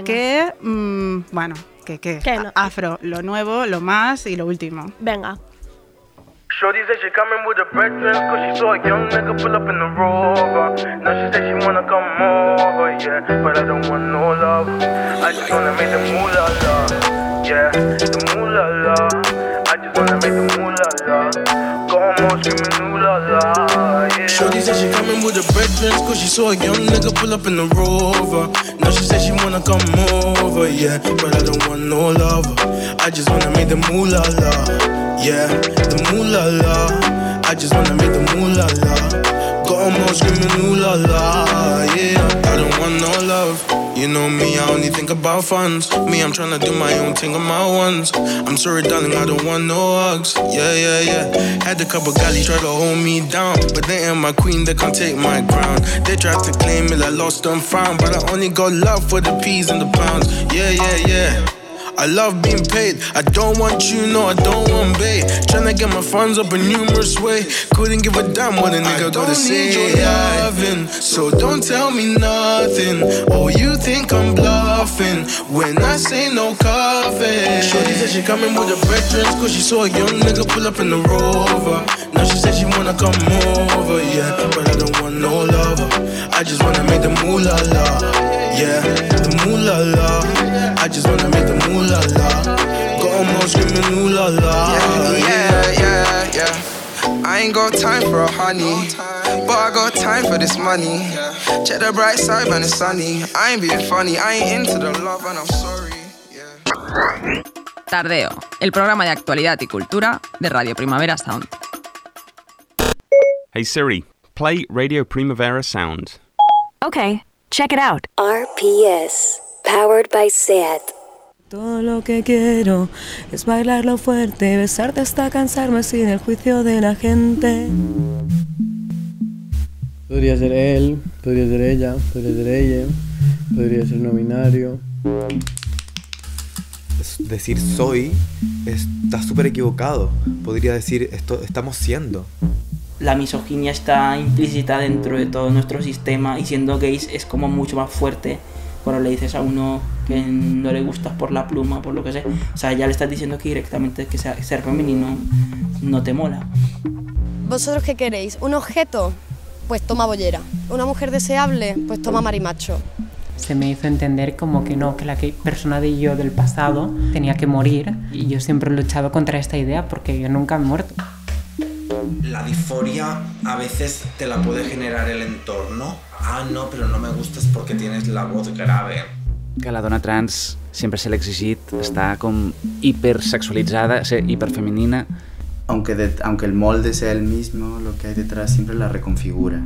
Que, mm, bueno, que, que Que no. afro, lo nuevo, lo más y lo último. Venga. Shorty said she coming with her brethren Cause she saw a young nigga pull up in the rover. Now she said she wanna come over, yeah But I don't want no love. I just wanna make the moolah la Yeah, the moolah la. I just wanna make the moolah la. Go home screaming ooh la la, yeah. Shorty said she coming with her brethren Cause she saw a young nigga pull up in the rover. Now she said she wanna come over, yeah But I don't want no lover I just wanna make the moolah la Yeah, the moolah la I just wanna make the moolah la Got 'em all screaming ooh la la Yeah, I don't want no love you know me, I only think about funds. Me, I'm tryna do my own thing on my ones. I'm sorry, darling, I don't want no hugs. Yeah, yeah, yeah. Had a couple galleys try to hold me down, but they ain't my queen, they can't take my crown. They tried to claim it, I lost and found, but I only got love for the peas and the pounds. Yeah, yeah, yeah. I love being paid. I don't want you, no, I don't want bait. Tryna get my funds up a numerous way. Couldn't give a damn what a nigga gotta say. Your loving, so don't tell me nothing. Oh, you think I'm bluffing when I say no coffee. Shorty said she coming with her brethren, cause she saw a young nigga pull up in the rover. Now she said she wanna come over, yeah. But I don't want no lover. I just wanna make the moolah la. Yeah, the moolah la. I just wanna make the moolah la. Got 'em all screaming ooh la la. Yeah, yeah, yeah. I ain't got time for a honey, but I got time for this money. Check the bright side, man, it's sunny. I ain't being funny, I ain't into the love, and I'm sorry. Tardeo, el programa de actualidad y cultura de Radio Primavera Sound. Hey Siri, play Radio Primavera Sound. Okay, check it out. RPS, powered by SAT. Todo lo que quiero es bailarlo fuerte, besarte hasta cansarme sin el juicio de la gente. Podría ser él, podría ser ella, podría ser ella, podría ser no binario. Es decir soy está súper equivocado. Podría decir esto estamos siendo. La misoginia está implícita dentro de todo nuestro sistema y siendo gays es como mucho más fuerte cuando le dices a uno que no le gustas por la pluma, por lo que sea. O sea, ya le estás diciendo que directamente que sea- ser femenino no te mola. ¿Vosotros qué queréis? ¿Un objeto? Pues toma bollera. ¿Una mujer deseable? Pues toma marimacho. se me hizo entender como que no, que la persona de yo del pasado tenía que morir y yo siempre he luchado contra esta idea porque yo nunca he muerto. La disforia a veces te la puede generar el entorno. Ah, no, però no me gustes porque tienes la voz grave. que la dona trans sempre se l'ha exigit estar com hipersexualitzada, ser hiperfemenina. Aunque, de- aunque el molde sea el mismo, lo que hay detrás siempre la reconfigura.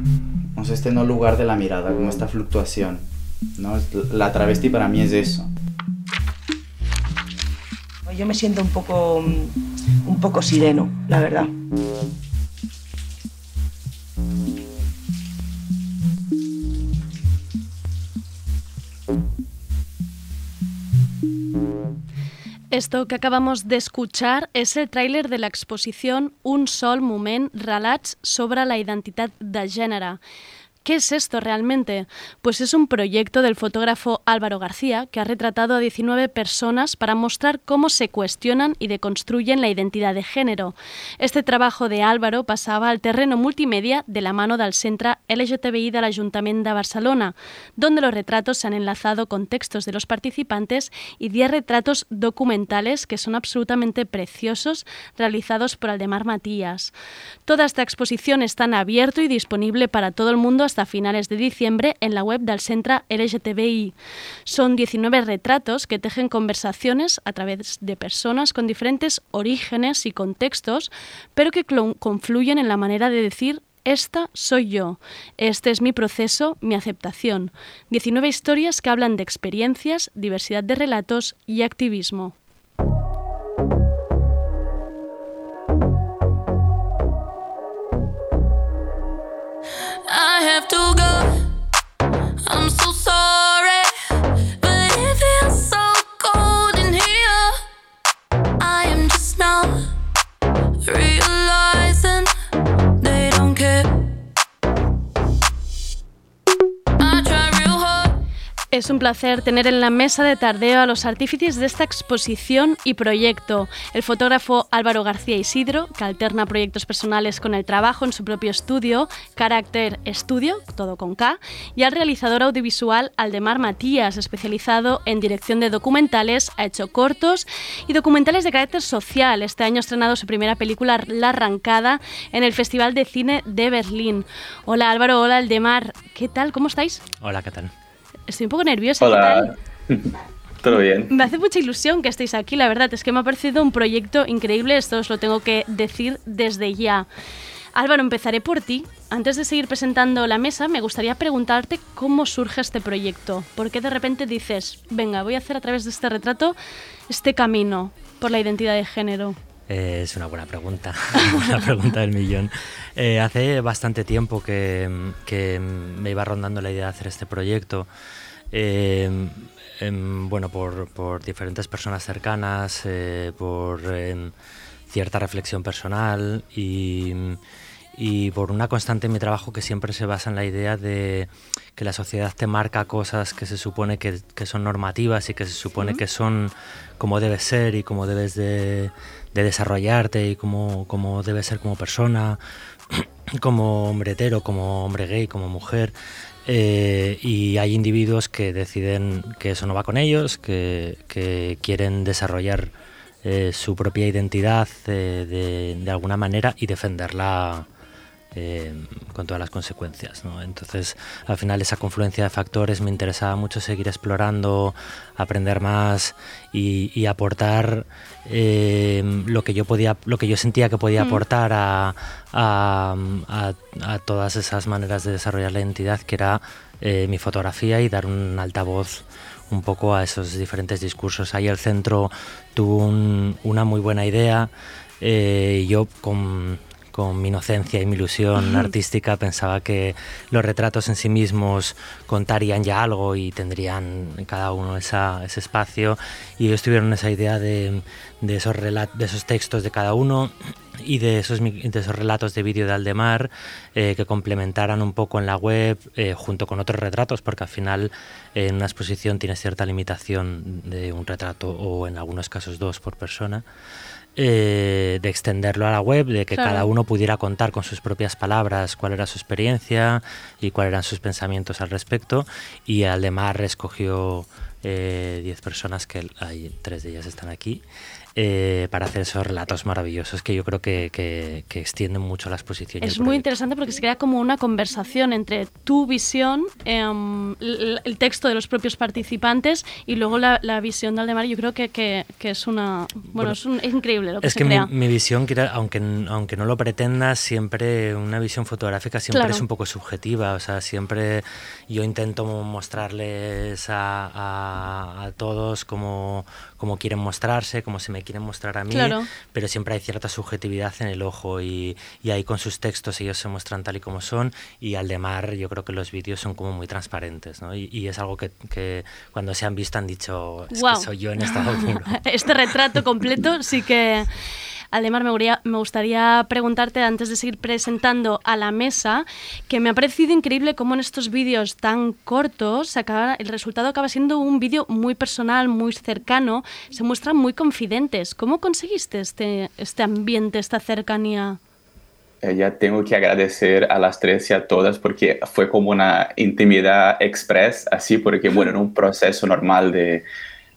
O sea, este no lugar de la mirada, como esta fluctuación. ¿no? La travesti para mí es eso. Yo me siento un poco, un poco sireno, la verdad. Esto que acabamos de escuchar és el tràiler de l'exposició Un sol moment, relats sobre la identitat de gènere, ¿Qué es esto realmente? Pues es un proyecto del fotógrafo Álvaro García que ha retratado a 19 personas para mostrar cómo se cuestionan y deconstruyen la identidad de género. Este trabajo de Álvaro pasaba al terreno multimedia de la mano del Centre LGTBI de l'Ajuntament de Barcelona, donde los retratos se han enlazado con textos de los participantes y 10 retratos documentales que son absolutamente preciosos realizados por Aldemar Matías. Toda esta exposición está en abierto y disponible para todo el mundo hasta finales de diciembre en la web del Centre LGTBI. Son 19 retratos que tejen conversaciones a través de personas con diferentes orígenes y contextos, pero que confluyen en la manera de decir esta soy yo, este es mi proceso, mi aceptación. 19 historias que hablan de experiencias, diversidad de relatos y activismo. I have to go. Es un placer tener en la mesa de tardeo a los artífices de esta exposición y proyecto. El fotógrafo Álvaro García Isidro, que alterna proyectos personales con el trabajo en su propio estudio, Carácter Estudio, todo con K, y al realizador audiovisual Aldemar Matías, especializado en dirección de documentales, ha hecho cortos y documentales de carácter social. Este año ha estrenado su primera película, La Arrancada, en el Festival de Cine de Berlín. Hola Álvaro, hola Aldemar, ¿qué tal? ¿Cómo estáis? Hola, ¿qué tal? Estoy un poco nerviosa. ¿qué tal? Hola. ¿Todo bien? Me hace mucha ilusión que estéis aquí, la verdad. Es que me ha parecido un proyecto increíble, esto os lo tengo que decir desde ya. Álvaro, empezaré por ti. Antes de seguir presentando la mesa, me gustaría preguntarte cómo surge este proyecto. ¿Por qué de repente dices, venga, voy a hacer a través de este retrato este camino por la identidad de género? Eh, es una buena pregunta, una pregunta del millón. Eh, hace bastante tiempo que, que me iba rondando la idea de hacer este proyecto. Eh, em, bueno, por, por diferentes personas cercanas, por em, cierta reflexión personal y, y por una constante en mi trabajo que siempre se basa en la idea de que la sociedad te marca cosas que se supone que, que son normativas y que se supone Sí. que son como debes ser y como debes de, de desarrollarte y como, como debes ser como persona, como hombre hetero, como hombre gay, como mujer. Eh, y hay individuos que deciden que eso no va con ellos, que, que quieren desarrollar eh, su propia identidad eh, de alguna manera y defenderla eh, con todas las consecuencias. ¿no? Entonces, al final, esa confluencia de factores me interesaba mucho seguir explorando, aprender más y, y aportar eh, lo que yo podía, lo que yo sentía que podía Mm. aportar a, a, a- a todas esas maneras de desarrollar la identidad, que era eh, mi fotografía y dar un altavoz un poco a esos diferentes discursos. Ahí el centro tuvo un- una muy buena idea. eh, y yo con, con mi inocencia y mi ilusión artística pensaba que los retratos en sí mismos contarían ya algo y tendrían en cada uno esa- ese espacio. Y ellos tuvieron esa idea de, de esos, de esos textos de cada uno y de esos, de esos relatos de vídeo de Aldemar eh, que complementaran un poco en la web eh, junto con otros retratos, porque al final eh, en una exposición tienes cierta limitación de un retrato o en algunos casos dos por persona. Eh, de extenderlo a la web, de que Claro. cada uno pudiera contar con sus propias palabras cuál era su experiencia y cuáles eran sus pensamientos al respecto. Y Aldemar escogió eh, 10 personas, que hay tres de ellas están aquí, eh, para hacer esos relatos maravillosos que yo creo que, que- que extienden mucho la exposición. y el Es muy interesante porque se crea como una conversación entre tu visión, l- el texto de los propios participantes y luego la, la visión de Aldemar. Yo creo que, que, es una. Bueno, Bueno, es, un- es increíble lo que Es se que mi, crea. mi visión, quiera- aunque, aunque no lo pretendas, siempre una visión fotográfica siempre Claro. es un poco subjetiva. O sea, siempre yo intento mostrarles a, a- a todos como, como quieren mostrarse, como se me quieren mostrar a mí, Claro. pero siempre hay cierta subjetividad en el ojo y, y ahí con sus textos ellos se muestran tal y como son y al demar yo creo que los vídeos son como muy transparentes ¿no? y, y es algo que, que cuando se han visto han dicho es Guau. que soy yo en estado puro. este retrato completo sí que... Además, me gustaría, preguntarte, antes de seguir presentando a la mesa, que me ha parecido increíble cómo en estos vídeos tan cortos acaba- el resultado acaba siendo un vídeo muy personal, muy cercano, se muestran muy confidentes. ¿Cómo conseguiste este, este ambiente, esta cercanía? Eh, ya tengo que agradecer a las tres y a todas porque fue como una intimidad express, así porque, bueno, en un proceso normal de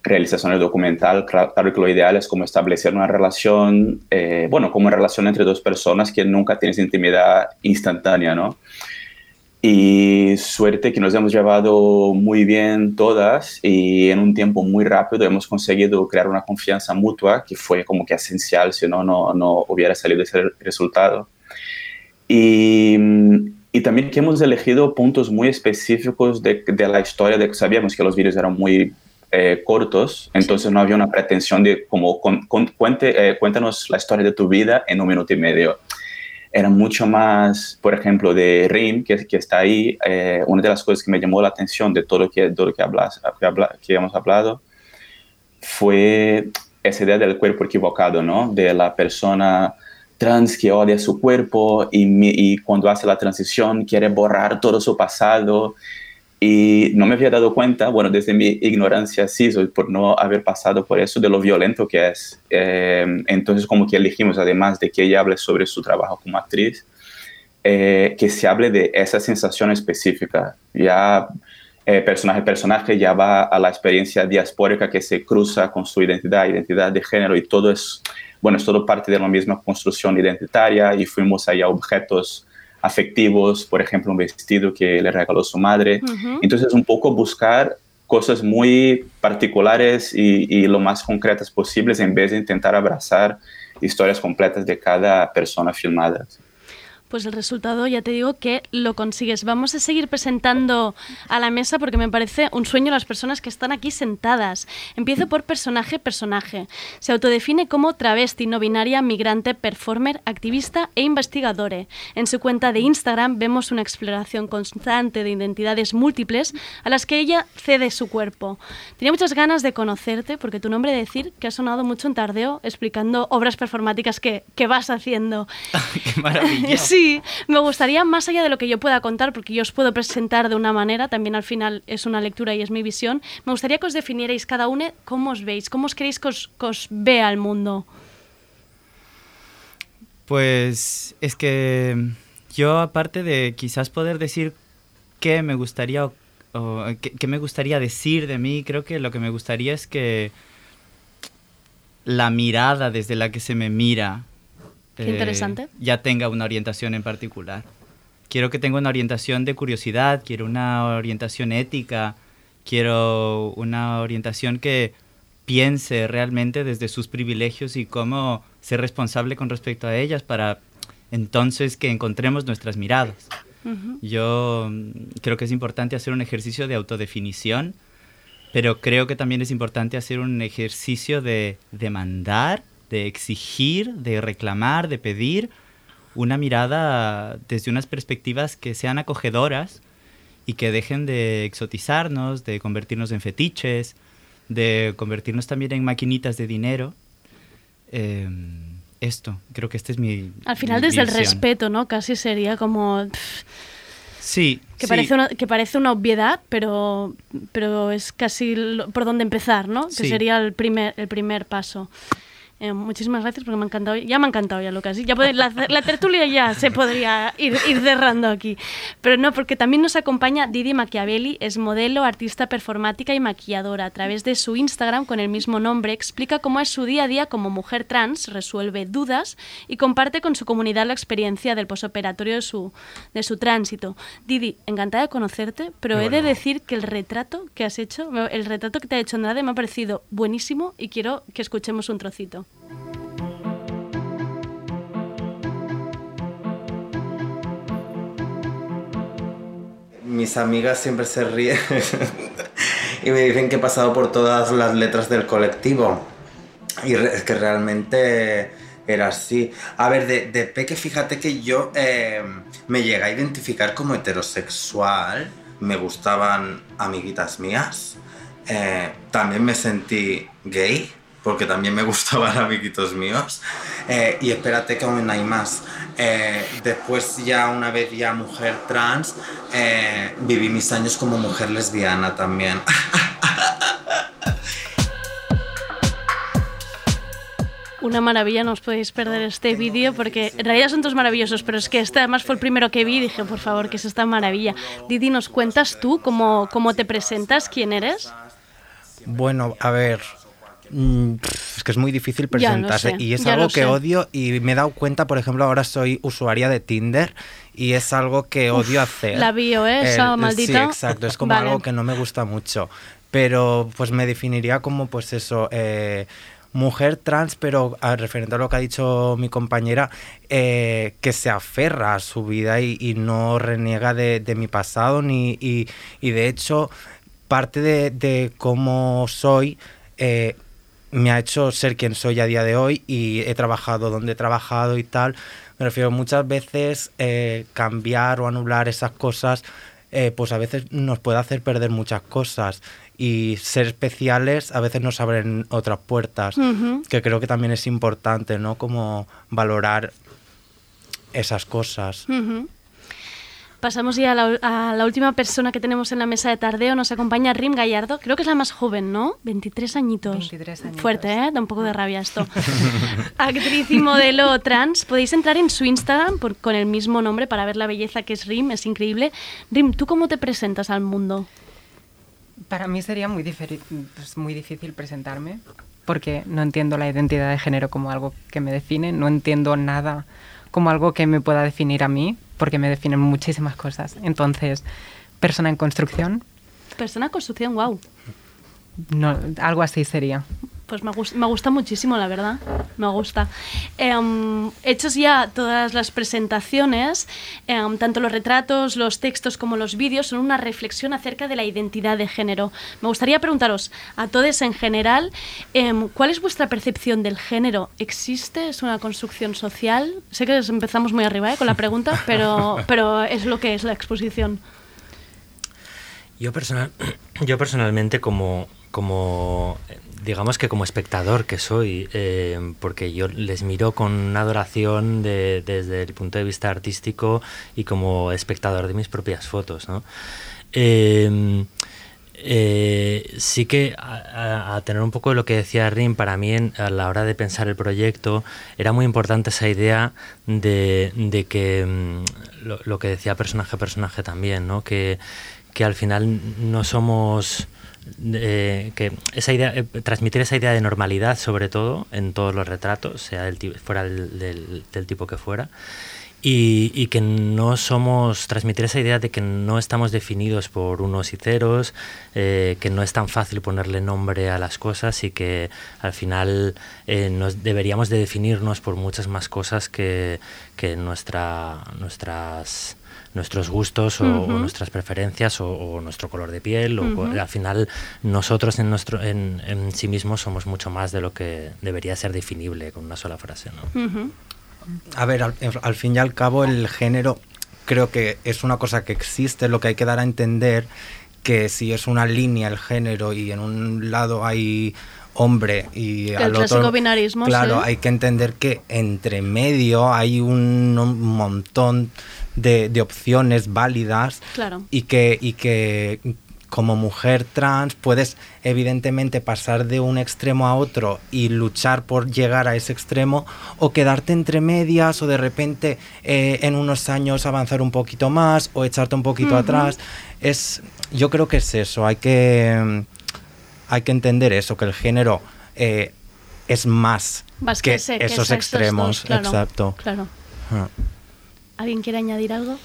realización del documental, cla- claro que lo ideal es como establecer una relación, eh, bueno, como una relación entre dos personas que nunca tienes intimidad instantánea, ¿no? Y suerte que nos hemos llevado muy bien todas y en un tiempo muy rápido hemos conseguido crear una confianza mutua que fue como que esencial, si no, no, no hubiera salido ese resultado. Y, y también que hemos elegido puntos muy específicos de, de la historia, de que sabíamos que los vídeos eran muy eh, cortos, entonces no había una pretensión de como con- con- cuente, eh, cuéntanos la historia de tu vida en un minuto y medio. Era mucho más, por ejemplo, de Rim, que, que está ahí, eh, una de las cosas que me llamó la atención de todo lo que, todo lo que, hablas, que, habla- que hemos hablado fue esa idea del cuerpo equivocado, ¿no? De la persona trans que odia su cuerpo y, y cuando hace la transición quiere borrar todo su pasado. Y no me había dado cuenta, bueno, desde mi ignorancia sí, por no haber pasado por eso, de lo violento que es. Eh, entonces, como que elegimos, además de que ella hable sobre su trabajo como actriz, eh, que se hable de esa sensación específica. Ya eh, personaje personaje ya va a la experiencia diaspórica que se cruza con su identidad, identidad de género y todo es, bueno, es todo parte de la misma construcción identitaria y fuimos ahí a objetos afectivos, por ejemplo, un vestido que le regaló su madre. Entonces, un poco buscar cosas muy particulares y, y lo más concretas posibles en vez de intentar abrazar historias completas de cada persona filmada. Pues el resultado ya te digo que lo consigues. Vamos a seguir presentando a la mesa porque me parece un sueño las personas que están aquí sentadas. Empiezo por personaje, personaje. Se autodefine como travesti, no binaria, migrante, performer, activista e investigadore. En su cuenta de Instagram vemos una exploración constante de identidades múltiples a las que ella cede su cuerpo. Tenía muchas ganas de conocerte porque tu nombre de decir que ha sonado mucho en tardeo explicando obras performáticas que, que vas haciendo. ¡Qué maravilla! Sí, me gustaría, más allá de lo que yo pueda contar, porque yo os puedo presentar de una manera, también al final es una lectura y es mi visión, me gustaría que os definierais cada uno cómo os veis, cómo os queréis que os, vea el mundo. Pues es que yo aparte de quizás poder decir qué me gustaría o, qué me gustaría decir de mí, creo que lo que me gustaría es que la mirada desde la que se me mira eh, Qué interesante. ya tenga una orientación en particular. Quiero que tenga una orientación de curiosidad, quiero una orientación ética, quiero una orientación que piense realmente desde sus privilegios y cómo ser responsable con respecto a ellas para entonces que encontremos nuestras miradas. Yo mm, creo que es importante hacer un ejercicio de autodefinición, pero creo que también es importante hacer un ejercicio de demandar, de exigir, de reclamar, de pedir una mirada desde unas perspectivas que sean acogedoras y que dejen de exotizarnos, de convertirnos en fetiches, de convertirnos también en maquinitas de dinero. Eh, esto, creo que este es mi... Al final mi desde el visión. respeto, ¿no? Casi sería como... pff, Sí, que, sí. parece una, que parece una obviedad, pero, pero es casi lo- por donde empezar, ¿no? Que Sí. sería el primer, el primer paso. Eh, muchísimas gracias porque me ha encantado. Ya me ha encantado ya, Lucas. Ya puede- la, la tertulia ya se podría ir, ir cerrando aquí. Pero no, porque también nos acompaña Didi Machiavelli, es modelo, artista performática y maquilladora. A través de su Instagram con el mismo nombre, explica cómo es su día a día como mujer trans, resuelve dudas y comparte con su comunidad la experiencia del posoperatorio de su, de su tránsito. Didi, encantada de conocerte, pero he de decir que el retrato que has hecho, el retrato que te ha hecho Andrade me ha parecido buenísimo y quiero que escuchemos un trocito. Mis amigas siempre se ríen y me dicen que he pasado por todas las letras del colectivo. Y es que realmente era así. A ver, de, de peque, fíjate que yo eh, me llegué a identificar como heterosexual. Me gustaban amiguitas mías. Eh, también me sentí gay, porque también me gustaban amiguitos míos. Eh, y espérate que aún hay más. Eh, después ya una vez ya mujer trans, eh, viví mis años como mujer lesbiana también. Una maravilla, no os podéis perder este vídeo porque en realidad son todos maravillosos, pero es que este además fue el primero que vi y dije, por favor, que es esta maravilla. Didi, ¿nos cuentas tú cómo, cómo te presentas? ¿Quién eres? Bueno, a ver. Mm, Es que es muy difícil presentarse y es ya algo que sé. odio y me he dado cuenta, por ejemplo, ahora soy usuaria de Tinder y es algo que Uf, odio hacer. la bio, ¿eh? Esa El- maldita. Sí, exacto, es como Vale. algo que no me gusta mucho, pero pues me definiría como pues eso, eh, mujer trans, pero a, referente a lo que ha dicho mi compañera, eh, que se aferra a su vida y, y no reniega de, de mi pasado, ni, y, y de hecho parte de, de cómo soy eh, me ha hecho ser quien soy a día de hoy y he trabajado donde he trabajado y tal. Me refiero muchas veces eh, cambiar o anular esas cosas, eh, pues a veces nos puede hacer perder muchas cosas y ser especiales a veces nos abren otras puertas, que creo que también es importante, ¿no? Como valorar esas cosas. Pasamos ya a la, a la última persona que tenemos en la mesa de tardeo. Nos acompaña Rim Gallardo. Creo que es la más joven, ¿no? 23 añitos. 23 añitos. Fuerte, ¿eh? Da un poco de rabia esto. Actriz y modelo trans. Podéis entrar en su Instagram por- con el mismo nombre para ver la belleza que es Rim. Es increíble. Rim, ¿tú cómo te presentas al mundo? Para mí sería muy, pues, muy difícil presentarme porque no entiendo la identidad de género como algo que me define, no entiendo nada como algo que me pueda definir a mí porque me definen muchísimas cosas. Entonces, persona en construcción, Persona de construcción, wow. no, algo así sería. Pues me, gus- me gusta muchísimo, la verdad. Me gusta. Em, hechos ya todas las presentaciones, em, tanto los retratos, los textos como los vídeos son una reflexión acerca de la identidad de género. Me gustaría preguntaros a todos en general, em, ¿cuál es vuestra percepción del género? ¿Existe? ¿Es una construcción social? Sé que empezamos muy arriba ¿eh? con la pregunta, pero, pero es lo que es la exposición. Yo, personal, yo personalmente como, como, digamos que como espectador que soy, eh, porque yo les miro con adoración de- desde el punto de vista artístico y como espectador de mis propias fotos, ¿no? Eh, sí que a, tener un poco de lo que decía Rim, para mí a la hora de pensar el proyecto era muy importante esa idea de, que mm, lo, que decía personaje a personaje también, que al final no somos eh, que esa idea eh, transmitir esa idea de normalidad sobre todo en todos los retratos sea del fuera del, del- del tipo que fuera y, y que no somos, transmitir esa idea de que no estamos definidos por unos y ceros, eh, que no es tan fácil ponerle nombre a las cosas y que al final eh, nos deberíamos de definirnos por muchas más cosas que, que nuestra, nuestras nuestros gustos o, nuestras preferencias o, o nuestro color de piel o al final nosotros en nuestro en, en sí mismos somos mucho más de lo que debería ser definible con una sola frase ¿no? A ver, al, al fin y al cabo el género creo que es una cosa que existe, lo que hay que dar a entender que si es una línea el género y en un lado hay hombre y El al clásico otro binarismo, claro sí. hay que entender que entre medio hay un, un montón de, de opciones válidas Claro. y que, y que como mujer trans puedes evidentemente pasar de un extremo a otro y luchar por llegar a ese extremo o quedarte entre medias o de repente eh, en unos años avanzar un poquito más o echarte un poquito atrás. Es, yo creo que es eso, hay que, hay que entender eso, que el género eh, es más, Más que que, ese- que esos extremos. dos, claro, Exacto. claro. ¿Alguien quiere añadir algo?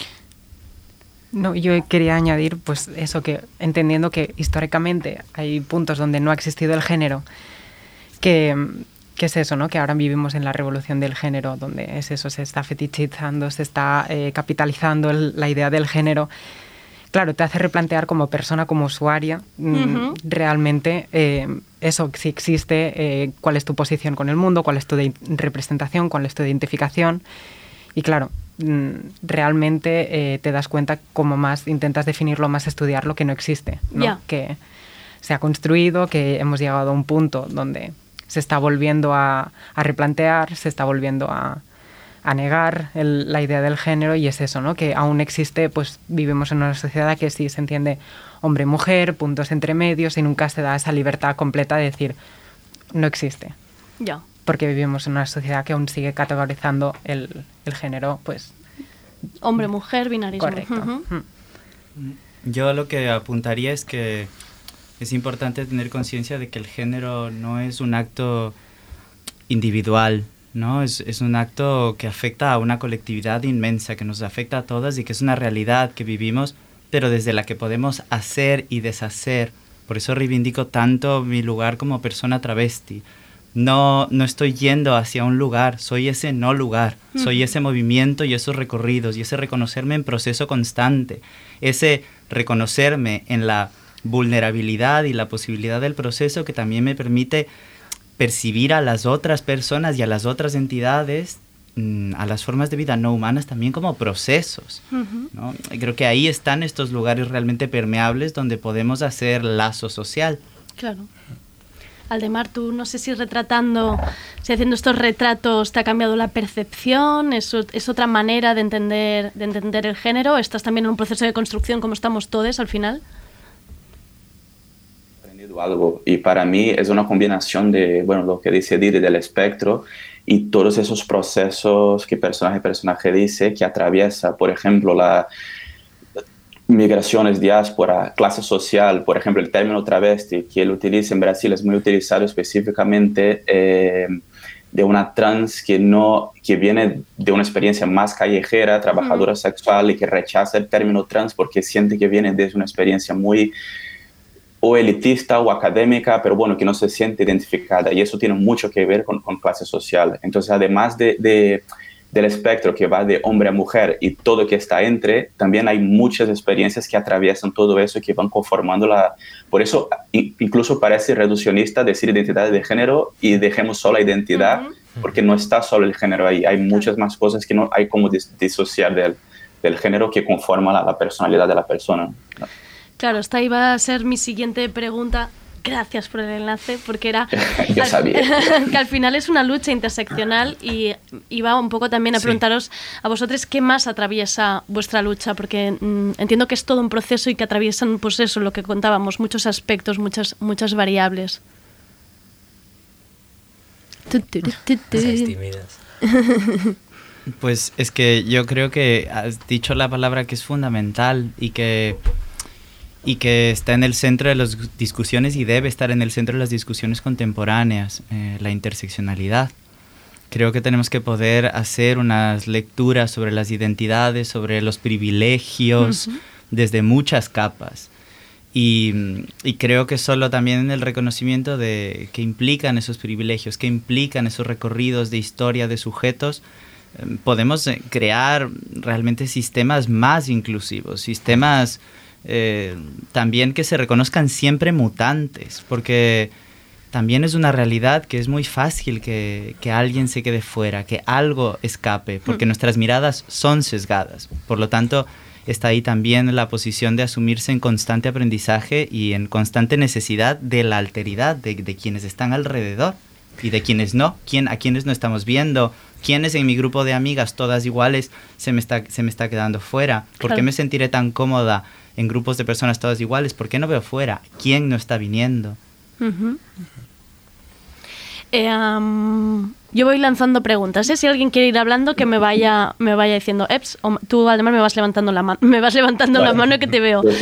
No, yo quería añadir, pues eso que entendiendo que históricamente hay puntos donde no ha existido el género, que, que es eso, ¿no? Que ahora vivimos en la revolución del género, donde es eso, se está fetichizando, se está eh, capitalizando el- la idea del género. Claro, te hace replantear como persona, como usuaria, mm, realmente eh, eso, si existe, eh, cuál es tu posición con el mundo, cuál es tu representación, cuál es tu identificación. Y claro, realmente eh, te das cuenta como más intentas definirlo, más estudiar lo que no existe, que se ha construido, que hemos llegado a un punto donde se está volviendo a, a replantear, se está volviendo a, a negar el- la idea del género y es eso, ¿no? Que aún existe, pues vivimos en una sociedad que sí se entiende hombre-mujer, puntos entre medios y nunca se da esa libertad completa de decir no existe, Ya. Porque vivimos en una sociedad que aún sigue categorizando el, el género, pues Hombre, mujer, binarismo. Correcto. Ujú. Yo lo que apuntaría es que es importante tener conciencia de que el género no es un acto individual, ¿no? Es, es un acto que afecta a una colectividad inmensa, que nos afecta a todas y que es una realidad que vivimos, pero desde la que podemos hacer y deshacer. Por eso reivindico tanto mi lugar como persona travesti. No, no estoy yendo hacia un lugar, soy ese no lugar, soy ese movimiento y esos recorridos y ese reconocerme en proceso constante, ese reconocerme en la vulnerabilidad y la posibilidad del proceso que también me permite percibir a las otras personas y a las otras entidades, mm, a las formas de vida no humanas también como procesos. Creo que ahí están estos lugares realmente permeables donde podemos hacer lazo social. Claro. Aldemar, tú no sé si retratando, si haciendo estos retratos te ha cambiado la percepción, es, es otra manera de entender, de entender el género, estás también en un proceso de construcción como estamos todos al final. aprendido algo y para mí es una combinación de, bueno, lo que dice Didi del espectro y todos esos procesos que personaje personaje dice que atraviesa, por ejemplo, la migraciones, diáspora, clase social, por ejemplo, el término travesti que él utiliza en Brasil es muy utilizado específicamente eh, de una trans que no que viene de una experiencia más callejera, trabajadora sexual y que rechaza el término trans porque siente que viene desde una experiencia muy o elitista o académica, pero bueno, que no se siente identificada y eso tiene mucho que ver con, con clase social. Entonces, además de, de- del espectro que va de hombre a mujer y todo que está entre, también hay muchas experiencias que atraviesan todo eso y que van conformando la... Por eso incluso parece reduccionista decir identidad de género y dejemos solo la identidad, porque no está solo el género ahí, hay muchas más cosas que no hay como dis- disociar del, del género que conforma la, la personalidad de la persona. Claro, esta iba a ser mi siguiente pregunta. Gracias por el enlace, porque era Yo al- sabía. que al final es una lucha interseccional y iba un poco también a Sí. preguntaros a vosotros qué más atraviesa vuestra lucha, porque mm, entiendo que es todo un proceso y que atraviesan, pues eso, lo que contábamos, muchos aspectos, muchas, muchas variables. Pues es que yo creo que has dicho la palabra que es fundamental y que, y que está en el centro de las discusiones y debe estar en el centro de las discusiones contemporáneas, eh, la interseccionalidad. Creo que tenemos que poder hacer unas lecturas sobre las identidades, sobre los privilegios, Ujú. desde muchas capas. Y, y creo que solo también en el reconocimiento de que implican esos privilegios, que implican esos recorridos de historia de sujetos, eh, podemos eh, crear realmente sistemas más inclusivos, sistemas eh, también que se reconozcan siempre mutantes, porque también es una realidad que es muy fácil que, que alguien se quede fuera, que algo escape, porque Hmm. nuestras miradas son sesgadas. Por lo tanto, está ahí también la posición de asumirse en constante aprendizaje y en constante necesidad de la alteridad de, de quienes están alrededor y de quienes no, quién, a quienes no estamos viendo, quiénes en mi grupo de amigas todas iguales se me está, se me está quedando fuera, ¿por qué me sentiré tan cómoda en grupos de personas todas iguales? ¿Por qué no veo fuera? ¿Quién no está viniendo? Eh, yo voy lanzando preguntas. ¿eh? Si alguien quiere ir hablando, que me vaya, me vaya diciendo, Eps, o tú además me vas levantando la mano, me vas levantando la mano que te veo.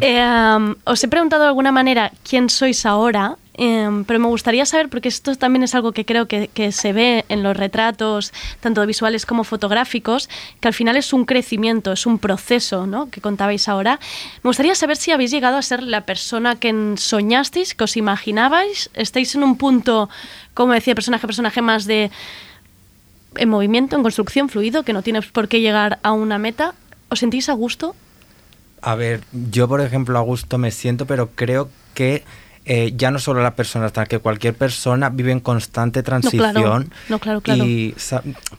Eh, os he preguntado de alguna manera quién sois ahora, em, pero me gustaría saber, porque esto también es algo que creo que, que se ve en los retratos, tanto visuales como fotográficos, que al final es un crecimiento, es un proceso, ¿no? Que contabais ahora. Me gustaría saber si habéis llegado a ser la persona que soñasteis, que os imaginabais, estáis en un punto, como decía personaje, personaje más de en movimiento, en construcción, fluido, que no tienes por qué llegar a una meta. ¿Os sentís a gusto? A ver, yo por ejemplo a gusto me siento, pero creo que eh, ya no solo la persona, hasta que cualquier persona vive en constante No, transición. claro. No, claro, claro. Y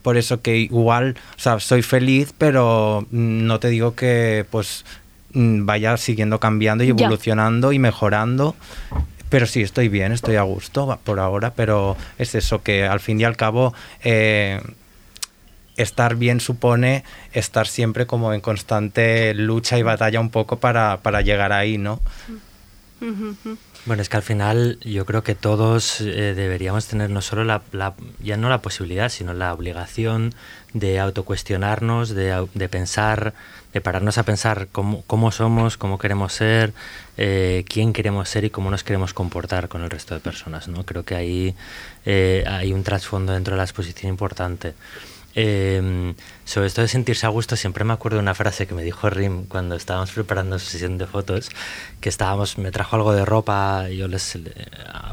por eso que igual, o sea, soy feliz, pero mm, no te digo que pues mm, vaya siguiendo cambiando y Ya. evolucionando y mejorando. Pero sí, estoy bien, estoy a gusto por ahora, pero es eso que al fin y al cabo eh, estar bien supone estar siempre como en constante lucha y batalla un poco para, para llegar ahí, ¿no? Bueno, es que al final yo creo que todos eh, deberíamos tener no solo la, la- ya no la posibilidad, sino la obligación de autocuestionarnos, de, de pensar, de pararnos a pensar cómo, cómo somos, cómo queremos ser, eh, quién queremos ser y cómo nos queremos comportar con el resto de personas. ¿no? Creo que ahí eh, hay un trasfondo dentro de la exposición importante. Eh, sobre esto de sentirse a gusto, siempre me acuerdo de una frase que me dijo Rim cuando estábamos preparando su sesión de fotos, que estábamos, me trajo algo de ropa, yo les, eh,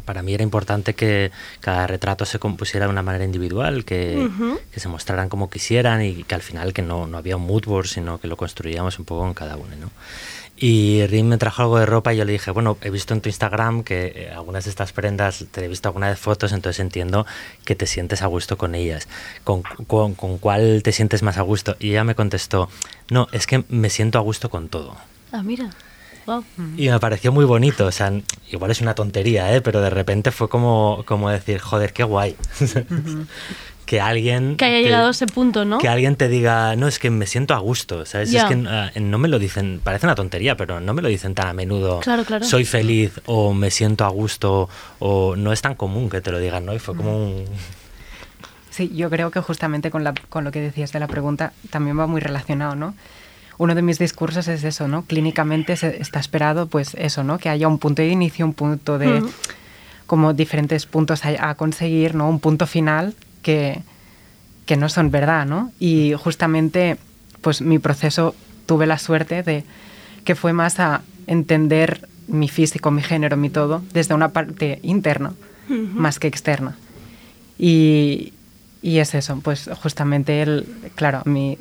para mí era importante que cada retrato se compusiera de una manera individual, que, Ujú. que se mostraran como quisieran y que al final que no, no había un mood board, sino que lo construíamos un poco con cada uno, ¿no? Y Rim me trajo algo de ropa y yo le dije, bueno, he visto en tu Instagram que eh, algunas de estas prendas, te he visto alguna vez fotos, entonces entiendo que te sientes a gusto con ellas. ¿Con, con, con cuál te sientes más a gusto? Y ella me contestó, no, es que me siento a gusto con todo. Ah, mira. Wow. Y me pareció muy bonito, o sea, igual es una tontería, ¿eh? pero de repente fue como, como decir, joder, qué guay. que alguien... Que haya te- llegado a ese punto, ¿no? que alguien te diga, no, es que me siento a gusto, ¿sabes? Ya. Es que ah, no me lo dicen, parece una tontería, pero no me lo dicen tan a menudo. Claro, claro. Soy feliz o me siento a gusto o no es tan común que te lo digan, ¿no? Y fue como un... Sí, yo creo que justamente con, la, con lo que decías de la pregunta también va muy relacionado, ¿no? Uno de mis discursos es eso, ¿no? Clínicamente se está esperado, pues eso, ¿no? Que haya un punto de inicio, un punto de... Como diferentes puntos a, a conseguir, ¿no? Un punto final que, que no son verdad, ¿no? Y justamente, pues mi proceso tuve la suerte de que fue más a entender mi físico, mi género, mi todo, desde una parte interna, Ujú. más que externa. Y, y es eso, pues justamente el, claro, mi,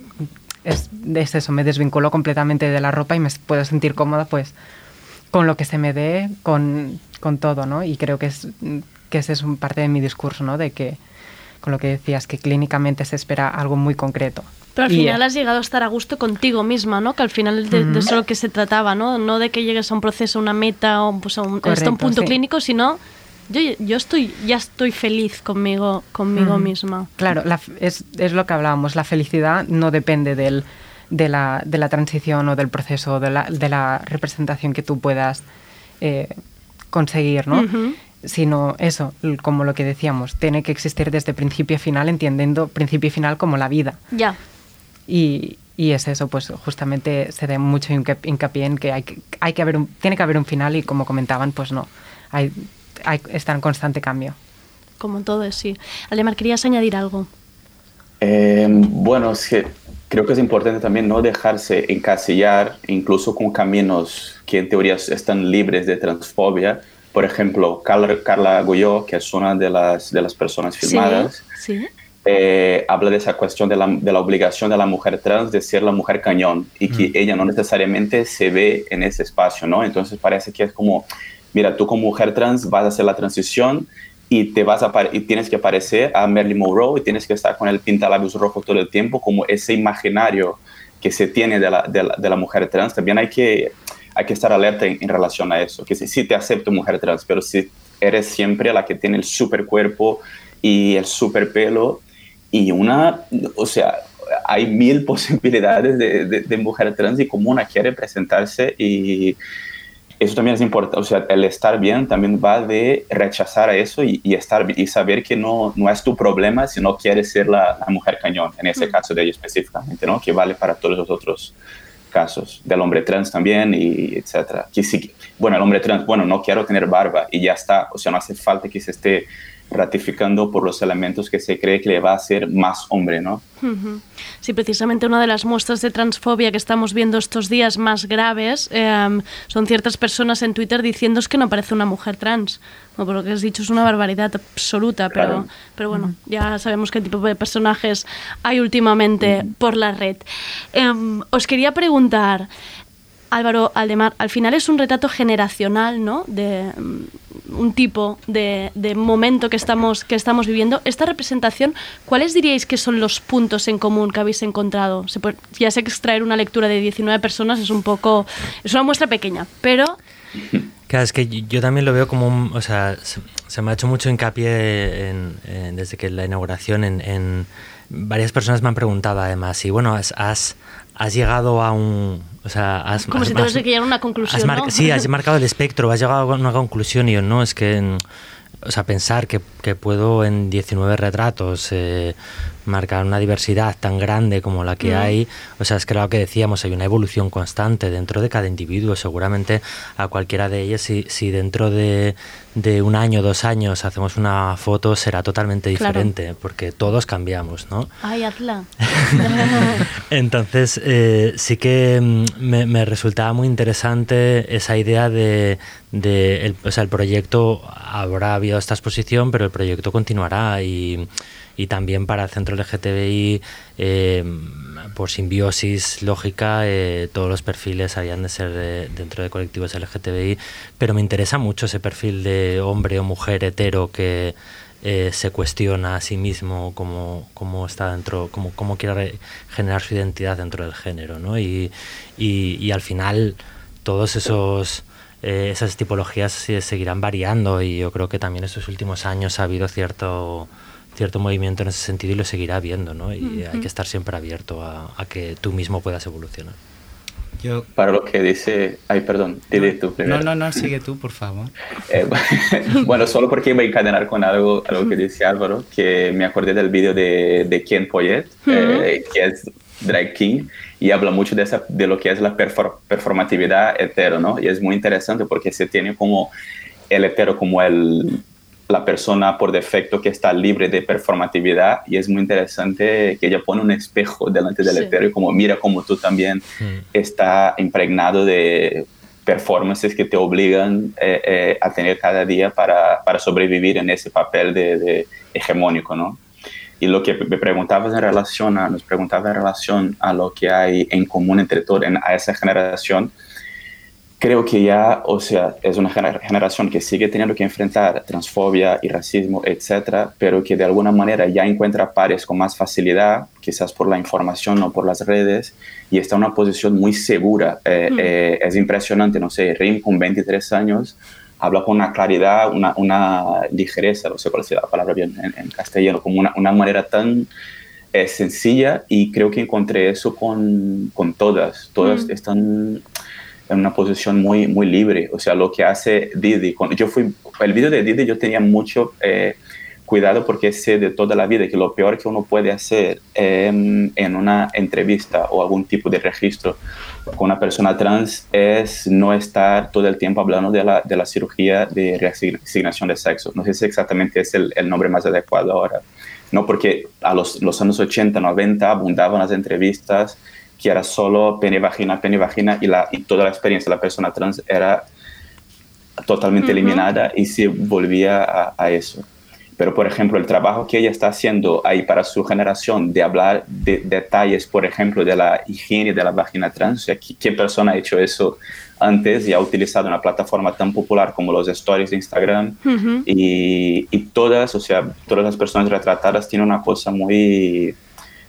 es, es eso, me desvinculo completamente de la ropa y me puedo sentir cómoda pues con lo que se me dé, con, con todo, ¿no? Y creo que es que ese es un parte de mi discurso, ¿no? De que, con lo que decías, que clínicamente se espera algo muy concreto. Pero al Y, final has llegado a estar a gusto contigo misma, ¿no? Que al final de, de Ujú. eso es lo que se trataba, ¿no? No de que llegues a un proceso, a una meta o pues, a, un, hasta Correcto, un punto sí. clínico, sino yo, yo estoy, ya estoy feliz conmigo, conmigo misma. Claro, la es, es lo que hablábamos, la felicidad no depende del, de, la, de la transición o del proceso, de la, de la representación que tú puedas eh, conseguir, ¿no? Ujú. Sino eso, como lo que decíamos, tiene que existir desde principio a final, entendiendo principio y final como la vida. Ya. Y, y es eso, pues justamente se da mucho hinca- hincapié en que hay que, hay que haber un, tiene que haber un final y como comentaban, pues no, hay, hay, está en constante cambio. Como todo es, sí. Aldemar, ¿querías añadir algo? Eh, bueno, es que creo que es importante también no dejarse encasillar incluso con caminos que en teoría están libres de transfobia. Por ejemplo, Carla, Carla Goyó, que es una de las, de las personas filmadas, Sí. sí. eh, habla de esa cuestión de la, de la obligación de la mujer trans de ser la mujer cañón y que ella no necesariamente se ve en ese espacio, ¿no? Entonces parece que es como, mira, tú como mujer trans vas a hacer la transición y, te vas a y tienes que parecer a Marilyn Monroe y tienes que estar con el pintalabios rojo todo el tiempo, como ese imaginario que se tiene de la, de la, de la mujer trans. También hay que, hay que estar alerta en, en relación a eso, que sí, sí te acepto mujer trans, pero si eres siempre la que tiene el super cuerpo y el super pelo y una, o sea, hay mil posibilidades de, de, de mujer trans y cómo una quiere presentarse y eso también es importante, o sea, el estar bien también va de rechazar a eso y, y estar y saber que no, no es tu problema si no quieres ser la, la mujer cañón, en ese Mm. caso de ella específicamente, ¿no? Que vale para todos los otros casos, del hombre trans también y etcétera. Que sí, bueno, el hombre trans, bueno, no quiero tener barba y ya está, o sea, no hace falta que se esté ratificando por los elementos que se cree que le va a hacer más hombre, ¿no? Sí, precisamente una de las muestras de transfobia que estamos viendo estos días más graves eh, son ciertas personas en Twitter diciendo es que no parece una mujer trans. Bueno, por lo que has dicho es una barbaridad absoluta, pero, Claro. pero bueno, ya sabemos qué tipo de personajes hay últimamente por la red. Em, os quería preguntar, Álvaro Aldemar, al final es un retrato generacional, ¿no? De mm, un tipo de, momento que estamos, que estamos viviendo. Esta representación, ¿cuáles diríais que son los puntos en común que habéis encontrado? Se puede- ya sé que extraer una lectura de 19 personas es un poco, es una muestra pequeña, pero es que yo también lo veo como, un- o sea, se, me ha hecho mucho hincapié desde que la inauguración en, varias personas me han preguntado además y bueno, has, has llegado a un, o sea, has, Como has- si has- que llegar a una conclusión, ¿no? Sí, has marcado el espectro, has llegado a una conclusión y yo no, es que, mm, o sea, pensar que, que puedo en 19 retratos eh, marcar una diversidad tan grande como la que Mm. hay, o sea, es que lo que decíamos, hay una evolución constante dentro de cada individuo, seguramente a cualquiera de ellas, si, si dentro de, de un año, dos años hacemos una foto, será totalmente Claro. diferente, porque todos cambiamos, ¿no? Ay, hazla. Entonces, eh, sí que mm, me, me resultaba muy interesante esa idea de, de el, o sea, el proyecto, habrá habido esta exposición, pero el proyecto continuará y, y también para el Centro LGTBI, eh, por simbiosis lógica, eh, todos los perfiles habían de ser de- dentro de colectivos LGTBI, pero me interesa mucho ese perfil de hombre o mujer hetero que eh, se cuestiona a sí mismo cómo, cómo está dentro, cómo, cómo quiere re- generar su identidad dentro del género, ¿no? Y, y, al final todos esos eh, esas tipologías se- seguirán variando y yo creo que también estos últimos años ha habido cierto cierto movimiento en ese sentido y lo seguirá habiendo, ¿no? Y hay Ujú. que estar siempre abierto a, a que tú mismo puedas evolucionar. Para lo que dice... Ay, perdón, dile tú primero. No, no, no, sigue tú, por favor. Eh, bueno, solo porque iba a encadenar con algo, algo que dice Álvaro, que me acordé del vídeo de, de Ken Poyet, eh, que es drag king, y habla mucho de, esa, de lo que es la perfor- performatividad hetero, ¿no? Y es muy interesante porque se tiene como el hetero como el, la persona por defecto que está libre de performatividad, y es muy interesante que ella pone un espejo delante del Sí. y como mira como tú también está impregnado de performances que te obligan eh, eh, a tener cada día para, para sobrevivir en ese papel de, de hegemónico, ¿no? Y lo que me preguntabas en relación a, nos preguntaba en relación a lo que hay en común entre todos, en, a esa generación, creo que ya, o sea, es una gener- generación que sigue teniendo que enfrentar transfobia y racismo, etcétera, pero que de alguna manera ya encuentra pares con más facilidad, quizás por la información o por las redes, y está en una posición muy segura. Eh, Mm. eh, es impresionante, no sé, Rim con 23 años habla con una claridad, una, una ligereza, no sé cuál sea la palabra bien en, en castellano, como una, una manera tan eh, sencilla y creo que encontré eso con, con todas. Todas Mm. están en una posición muy, muy libre. O sea, lo que hace Didi. con- yo fui, el video de Didi yo tenía mucho eh, cuidado porque sé de toda la vida que lo peor que uno puede hacer em, en una entrevista o algún tipo de registro con una persona trans es no estar todo el tiempo hablando de la, de la cirugía de reasignación de sexo. No sé si exactamente es el, el nombre más adecuado ahora. No, porque a los, los años 80, 90 abundaban las entrevistas que era solo pene, vagina, pene, vagina y, la, y toda la experiencia de la persona trans era totalmente Ujú. eliminada y se volvía a, a eso. Pero, por ejemplo, el trabajo que ella está haciendo ahí para su generación de hablar de detalles, por ejemplo, de la higiene de la vagina trans, o sea, ¿qué, persona ha hecho eso antes y ha utilizado una plataforma tan popular como los stories de Instagram? y, y todas, o sea, todas las personas retratadas tienen una cosa muy,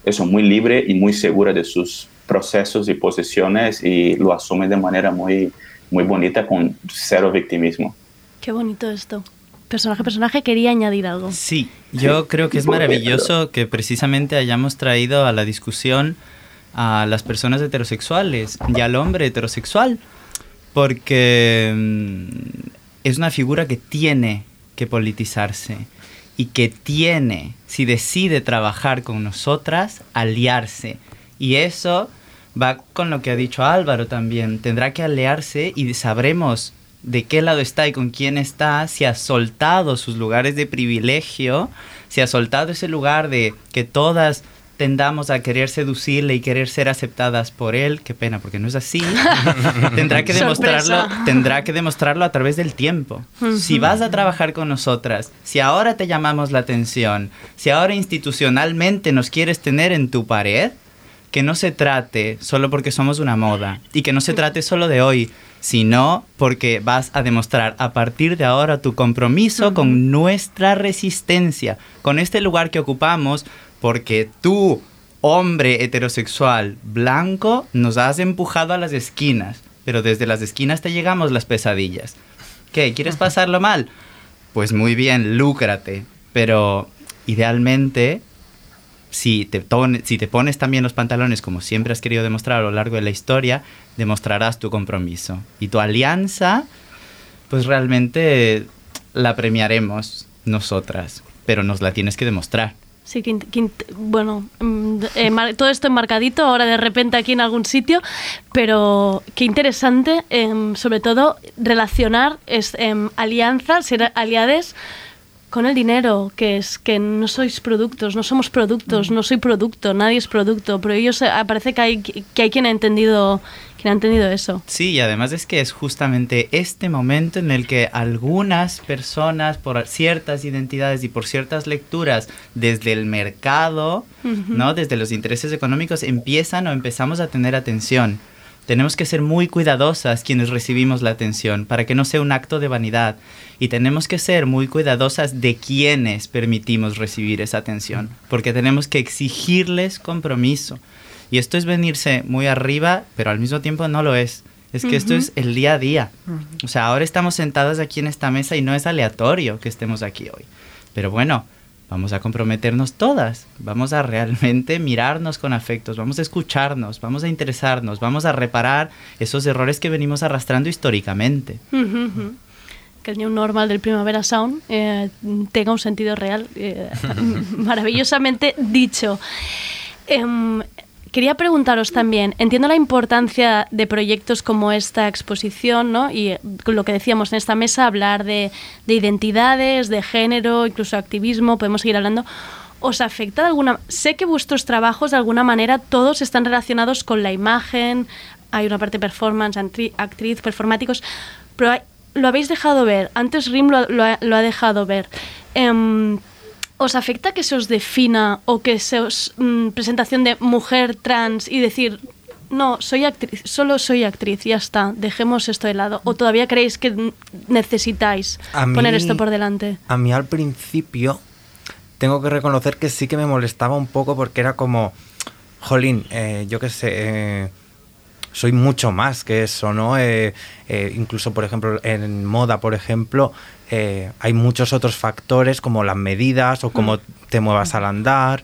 eso, muy libre y muy segura de sus procesos y posiciones y lo asumen de manera muy, muy bonita con cero victimismo. Qué bonito esto. Personaje, personaje, quería añadir algo. Sí, yo creo que es maravilloso que precisamente hayamos traído a la discusión a las personas heterosexuales y al hombre heterosexual, porque mm, es una figura que tiene que politizarse y que tiene, si decide trabajar con nosotras, aliarse. Y eso va con lo que ha dicho Álvaro también. Tendrá que aliarse y sabremos de qué lado está y con quién está, si ha soltado sus lugares de privilegio, si ha soltado ese lugar de que todas tendamos a querer seducirle y querer ser aceptadas por él, qué pena, porque no es así, tendrá que demostrarlo, Sorpresa. tendrá que demostrarlo a través del tiempo. Si vas a trabajar con nosotras, si ahora te llamamos la atención, si ahora institucionalmente nos quieres tener en tu pared, que no se trate solo porque somos una moda y que no se trate solo de hoy, sino porque vas a demostrar a partir de ahora tu compromiso con nuestra resistencia, con este lugar que ocupamos, porque tú, hombre heterosexual blanco, nos has empujado a las esquinas, pero desde las esquinas te llegamos las pesadillas. ¿Qué? ¿Quieres pasarlo mal? Pues muy bien, lúcrate. Pero idealmente, si te, si te pones también los pantalones como siempre has querido demostrar a lo largo de la historia, demostrarás tu compromiso. Y tu alianza, pues realmente la premiaremos nosotras, pero nos la tienes que demostrar. Sí, bueno, mm, eh, todo esto enmarcadito ahora de repente aquí en algún sitio, pero qué interesante, em, sobre todo relacionar es, em, alianzas, ser aliades con el dinero, que es que no sois productos, no somos productos, no soy producto, nadie es producto, pero ellos eh, parece que hay que hay quien ha entendido quien ha entendido eso. Sí, y además es que es justamente este momento en el que algunas personas, por ciertas identidades y por ciertas lecturas desde el mercado. ¿no? desde los intereses económicos, empiezan o empezamos a tener atención. Tenemos que ser muy cuidadosas quienes recibimos la atención para que no sea un acto de vanidad. Y tenemos que ser muy cuidadosas de quienes permitimos recibir esa atención, porque tenemos que exigirles compromiso. Y esto es venirse muy arriba, pero al mismo tiempo no lo es. Es que esto es el día a día. O sea, ahora estamos sentadas aquí en esta mesa y no es aleatorio que estemos aquí hoy. Pero bueno, vamos a comprometernos todas. Vamos a realmente mirarnos con afectos, vamos a escucharnos, vamos a interesarnos, vamos a reparar esos errores que venimos arrastrando históricamente. Que el New Normal del Primavera Sound eh, tenga un sentido real, eh, maravillosamente dicho. Em, quería preguntaros también, entiendo la importancia de proyectos como esta exposición, ¿no? Y eh, lo que decíamos en esta mesa, hablar de, de identidades, de género, incluso activismo, podemos seguir hablando. ¿Os afecta de alguna Sé que vuestros trabajos de alguna manera todos están relacionados con la imagen, hay una parte performance, actriz, performáticos, pero lo habéis dejado ver, antes Rim lo, lo lo ha dejado ver. Em, ¿Os afecta que se os defina o que se os mm, presentación de mujer trans y decir, no, soy actriz, solo soy actriz, ya está, dejemos esto de lado? ¿O todavía creéis que necesitáis poner esto por delante? A mí al principio tengo que reconocer que sí que me molestaba un poco porque era como, jolín, eh, yo qué sé, eh, soy mucho más que eso, ¿no? Eh, eh, incluso, por ejemplo, en moda, por ejemplo, eh, hay muchos otros factores como las medidas o cómo te muevas al andar,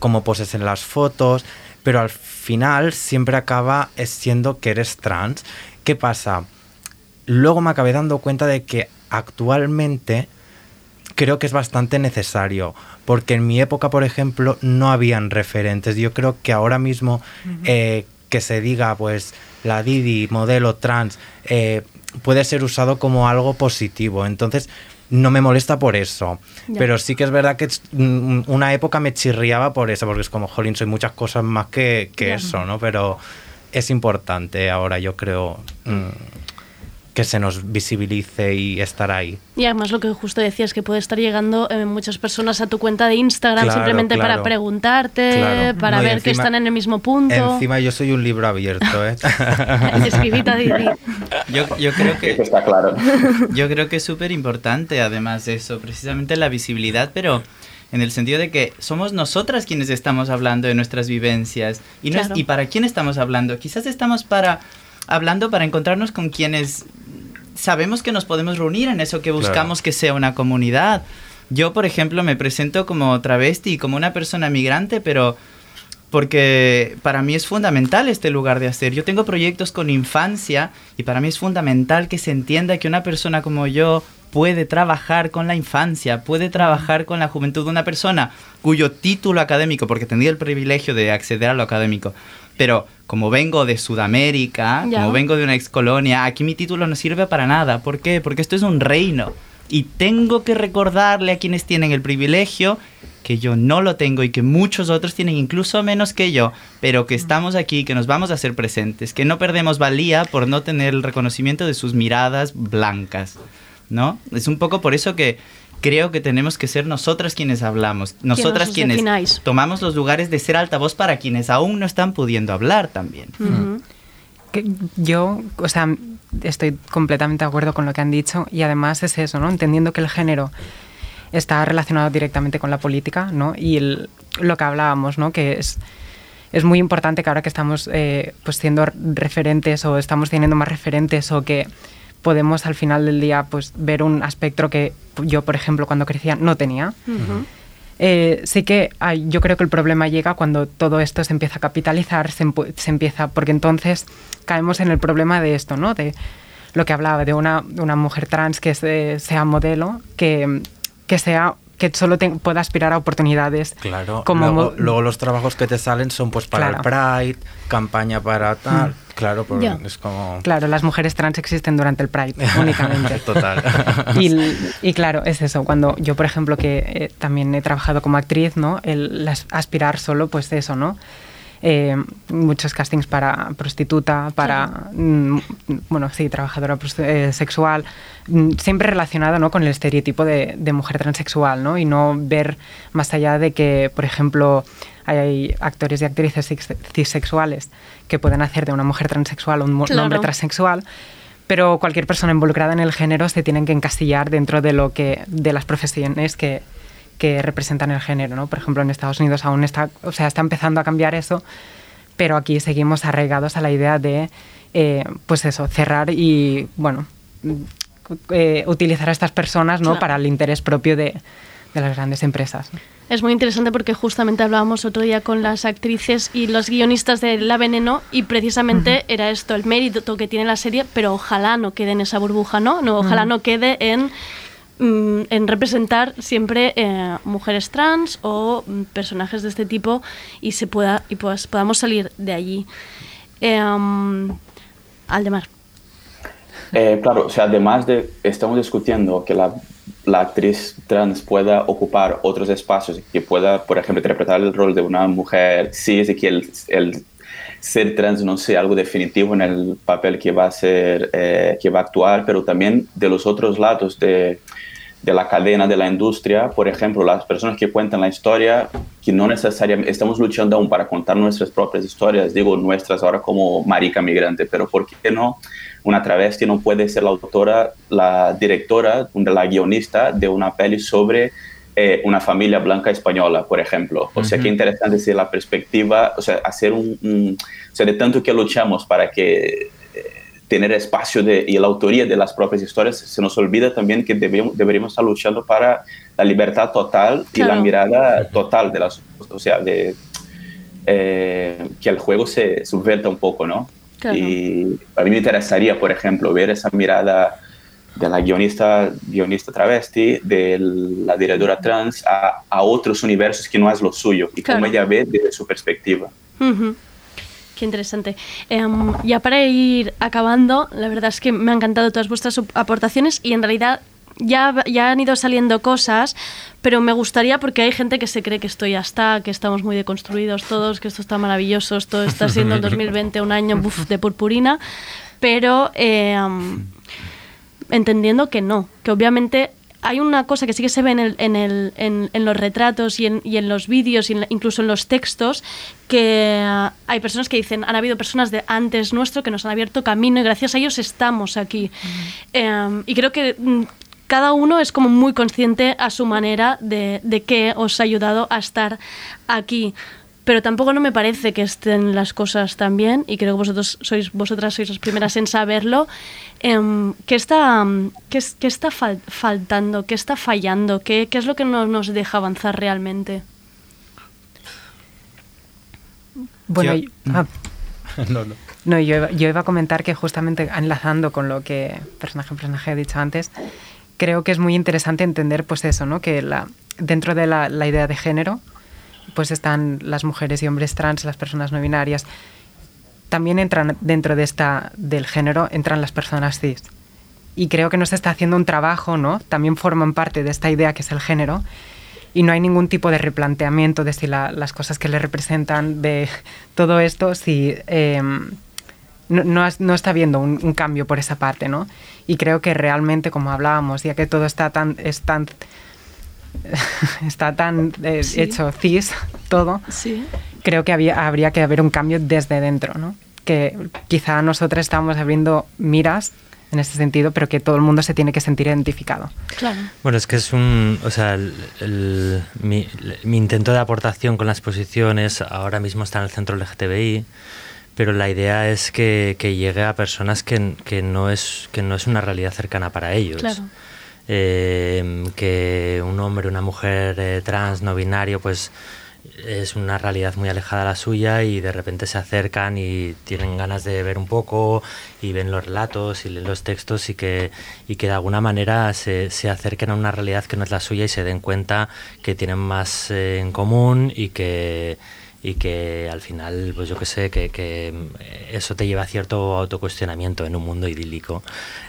cómo poses en las fotos, pero al final siempre acaba siendo que eres trans. ¿Qué pasa? Luego me acabé dando cuenta de que actualmente creo que es bastante necesario, porque en mi época, por ejemplo, no habían referentes. Yo creo que ahora mismo eh, que se diga, pues, la Didi, modelo trans, eh, puede ser usado como algo positivo. Entonces, no me molesta por eso. Ya. Pero sí que es verdad que es- mm, una época me chirriaba por eso, porque es como, jolín, soy muchas cosas más que, que eso, ¿no? Pero es importante ahora, yo creo, mm, que se nos visibilice y estar ahí. Y además lo que justo decías, que puede estar llegando eh, muchas personas a tu cuenta de Instagram Claro, simplemente para claro. preguntarte, Claro. para No, ver que encima- están en el mismo punto. Encima yo soy un libro abierto, ¿eh? Escribita Didi. Yo, yo creo que... Está claro. Yo creo que es súper importante, además de eso, precisamente la visibilidad, pero en el sentido de que somos nosotras quienes estamos hablando de nuestras vivencias. ¿Y, no es- Claro. ¿y para quién estamos hablando? Quizás estamos para hablando para encontrarnos con quienes sabemos que nos podemos reunir en eso que Claro. buscamos que sea una comunidad. Yo, por ejemplo, me presento como travesti, como una persona migrante, pero porque para mí es fundamental este lugar de hacer. Yo tengo proyectos con infancia y para mí es fundamental que se entienda que una persona como yo puede trabajar con la infancia, puede trabajar con la juventud de una persona cuyo título académico, porque tendría el privilegio de acceder a lo académico, pero como vengo de Sudamérica, Ya. como vengo de una ex colonia, aquí mi título no sirve para nada. ¿Por qué? Porque esto es un reino. Y tengo que recordarle a quienes tienen el privilegio que yo no lo tengo y que muchos otros tienen incluso menos que yo, pero que estamos aquí, que nos vamos a hacer presentes, que no perdemos valía por no tener el reconocimiento de sus miradas blancas, ¿no? Es un poco por eso que creo que tenemos que ser nosotras quienes hablamos, nosotras os quienes defináis. tomamos los lugares de ser altavoz para quienes aún no están pudiendo hablar también. Ujú. Que yo, o sea, estoy completamente de acuerdo con lo que han dicho y además es eso, ¿no? Entendiendo que el género está relacionado directamente con la política, ¿no? Y el- lo que hablábamos, ¿no? Que es, es muy importante que ahora que estamos eh, pues siendo referentes o estamos teniendo más referentes o que podemos al final del día pues ver un espectro que yo, por ejemplo, cuando crecía no tenía. Eh, sí que hay- yo creo que el problema llega cuando todo esto se empieza a capitalizar, se, se empieza, porque entonces caemos en el problema de esto, ¿no? De lo que hablaba, de una, de una mujer trans que se- sea modelo, que, que sea que solo te- pueda aspirar a oportunidades. Claro, Como luego, los trabajos que te salen son pues para el Pride, campaña para tal, claro, pues Ya. es como... Claro, las mujeres trans existen durante el Pride únicamente. Total. Y, y claro, es eso. Cuando yo, por ejemplo, que eh, también he trabajado como actriz, ¿no? El las- aspirar solo, pues eso, ¿no? Eh, muchos castings para prostituta, para, mm, bueno, sí, trabajadora eh, sexual, mm, siempre relacionado ¿no? con el estereotipo de, de mujer transexual, ¿no? Y no ver más allá de que, por ejemplo, hay actores y actrices cis- cisexuales que pueden hacer de una mujer transexual un, hombre transexual, pero cualquier persona involucrada en el género se tienen que encasillar dentro de lo que de las profesiones que, que representan el género, ¿no? Por ejemplo, en Estados Unidos aún está, o sea, está empezando a cambiar eso, pero aquí seguimos arraigados a la idea de, eh, pues eso, cerrar y, bueno, eh, utilizar a estas personas, ¿no? Claro. Para el interés propio de, de las grandes empresas. ¿no? Es muy interesante porque justamente hablábamos otro día con las actrices y los guionistas de La Veneno y precisamente era esto, el mérito que tiene la serie, pero ojalá no quede en esa burbuja, ¿no? no ojalá no quede en, mm, en representar siempre eh, mujeres trans o mm, personajes de este tipo y se pueda y pues podamos salir de allí. Em, Aldemar. Eh, claro, o sea, además de, estamos discutiendo que la, la actriz trans pueda ocupar otros espacios, que pueda, por ejemplo, interpretar el rol de una mujer cis y que el, el ser trans no sea algo definitivo en el papel que va a ser, eh, que va a actuar, pero también de los otros lados de, de la cadena de la industria, por ejemplo, las personas que cuentan la historia, que no necesariamente estamos luchando aún para contar nuestras propias historias, digo nuestras ahora como marica migrante, pero ¿por qué no? Una travesti no puede ser la autora, la directora, la guionista de una peli sobre eh, una familia blanca española, por ejemplo. O sea, Ujú. qué interesante es la perspectiva, o sea, hacer un, un- o sea, de tanto que luchamos para que eh, tener espacio de, y la autoría de las propias historias, se nos olvida también que debemos, deberíamos estar luchando para la libertad total y Claro. la mirada total de las, o sea, de eh, que el juego se subverta un poco, ¿no? Claro. Y a mí me interesaría, por ejemplo, ver esa mirada de la guionista, guionista travesti, de la directora trans, a, a otros universos que no es lo suyo y Claro. cómo ella ve desde su perspectiva. Ujú. Qué interesante. Em, ya para ir acabando, la verdad es que me han encantado todas vuestras aportaciones y en realidad ya, ya han ido saliendo cosas, pero me gustaría porque hay gente que se cree que esto ya está, que estamos muy deconstruidos todos, que esto está maravilloso, esto está siendo el 2020 un año buf, de purpurina, pero em, entendiendo que no, que obviamente hay una cosa que sí que se ve en, el- en, el- en- en los retratos y en, y los vídeos, y en la- incluso en los textos, que ah, hay personas que dicen, han habido personas de antes nuestro que nos han abierto camino y gracias a ellos estamos aquí. Em, y creo que mm, cada uno es como muy consciente a su manera de, de qué os ha ayudado a estar aquí. Pero tampoco no me parece que estén las cosas tan bien, y creo que vosotros sois, vosotras sois las primeras en saberlo. Em, ¿Qué está, mm, qué es- qué está fal- faltando? ¿Qué está fallando? ¿Qué, qué es lo que no nos deja avanzar realmente? Bueno, Yo- ah, no, no. No, yo iba, yo iba a comentar que justamente enlazando con lo que personaje en personaje ha dicho antes, creo que es muy interesante entender pues eso, ¿no? Que la, dentro de la, la idea de género, pues están las mujeres y hombres trans, las personas no binarias. También entran dentro de esta, del género, entran las personas cis. Y creo que no se está haciendo un trabajo, ¿no? También forman parte de esta idea que es el género. Y no hay ningún tipo de replanteamiento de si la- las cosas que le representan, de todo esto, si eh, no, no está habiendo un, un cambio por esa parte, ¿no? Y creo que realmente, como hablábamos, ya que todo está tan, es tan, está tan eh, Sí. hecho cis, todo, Sí. creo que había, habría que haber un cambio desde dentro, ¿no? Que quizá nosotras estamos abriendo miras en ese sentido, pero que todo el mundo se tiene que sentir identificado. Claro. Bueno, es que es un. O sea, el- el- mi, mi intento de aportación con la exposición es ahora mismo está en el centro LGTBI, pero la idea es que, que llegue a personas que, que, no es, que no es una realidad cercana para ellos. Claro. Eh, que un hombre, una mujer eh, trans, no binario, pues es una realidad muy alejada a la suya y de repente se acercan y tienen ganas de ver un poco y ven los relatos y leen los textos y que, y que de alguna manera se, se acerquen a una realidad que no es la suya y se den cuenta que tienen más eh, en común y que, y que al final, pues yo que sé, que, que eso te lleva a cierto autocuestionamiento en un mundo idílico.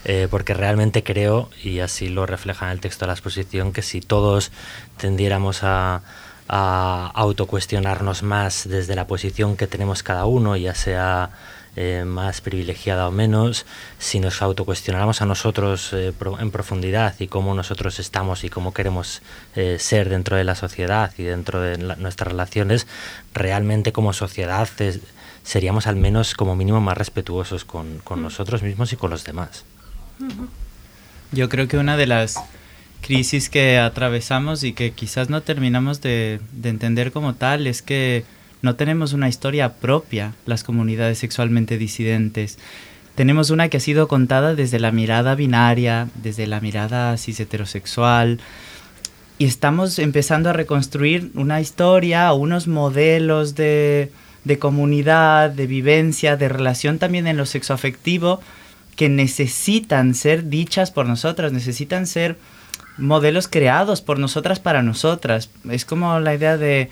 Eh, porque realmente creo, y así lo refleja en el texto de la exposición, que si todos tendiéramos a, a autocuestionarnos más desde la posición que tenemos cada uno, ya sea eh, más privilegiada o menos, si nos autocuestionáramos a nosotros eh, pro- en profundidad y cómo nosotros estamos y cómo queremos eh, ser dentro de la sociedad y dentro de nuestras relaciones, realmente como sociedad es- seríamos al menos como mínimo más respetuosos con, con Mm. nosotros mismos y con los demás. Yo creo que una de las crisis que atravesamos y que quizás no terminamos de, de entender como tal es que no tenemos una historia propia las comunidades sexualmente disidentes. Tenemos una que ha sido contada desde la mirada binaria, desde la mirada cis heterosexual, y estamos empezando a reconstruir una historia unos modelos de, de comunidad, de vivencia, de relación también en lo sexoafectivo que necesitan ser dichas por nosotras, necesitan ser modelos creados por nosotras para nosotras. Es como la idea de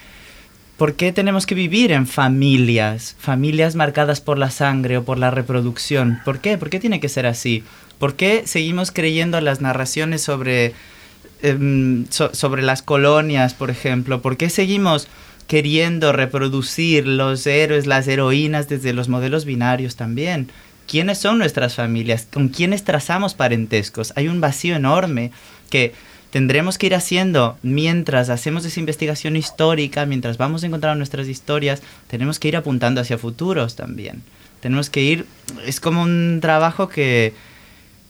por qué tenemos que vivir en familias, familias marcadas por la sangre o por la reproducción. ¿Por qué? ¿Por qué tiene que ser así? ¿Por qué seguimos creyendo las narraciones sobre em, so- sobre las colonias, por ejemplo? ¿Por qué seguimos queriendo reproducir los héroes, las heroínas desde los modelos binarios también? ¿Quiénes son nuestras familias? ¿Con quiénes trazamos parentescos? Hay un vacío enorme que tendremos que ir haciendo mientras hacemos esa investigación histórica, mientras vamos encontrando nuestras historias, tenemos que ir apuntando hacia futuros también. Tenemos que ir, es como un trabajo que,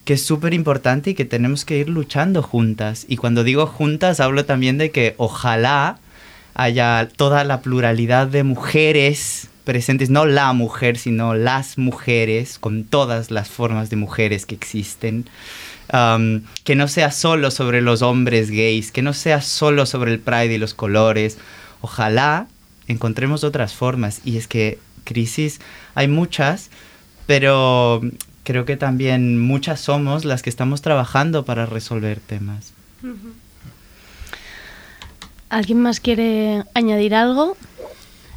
que es súper importante y que tenemos que ir luchando juntas. Y cuando digo juntas, hablo también de que ojalá haya toda la pluralidad de mujeres presentes, no la mujer, sino las mujeres, con todas las formas de mujeres que existen. Um, que no sea solo sobre los hombres gays, que no sea solo sobre el pride y los colores. Ojalá encontremos otras formas. Y es que crisis hay muchas, pero creo que también muchas somos las que estamos trabajando para resolver temas. ¿Alguien más quiere añadir algo?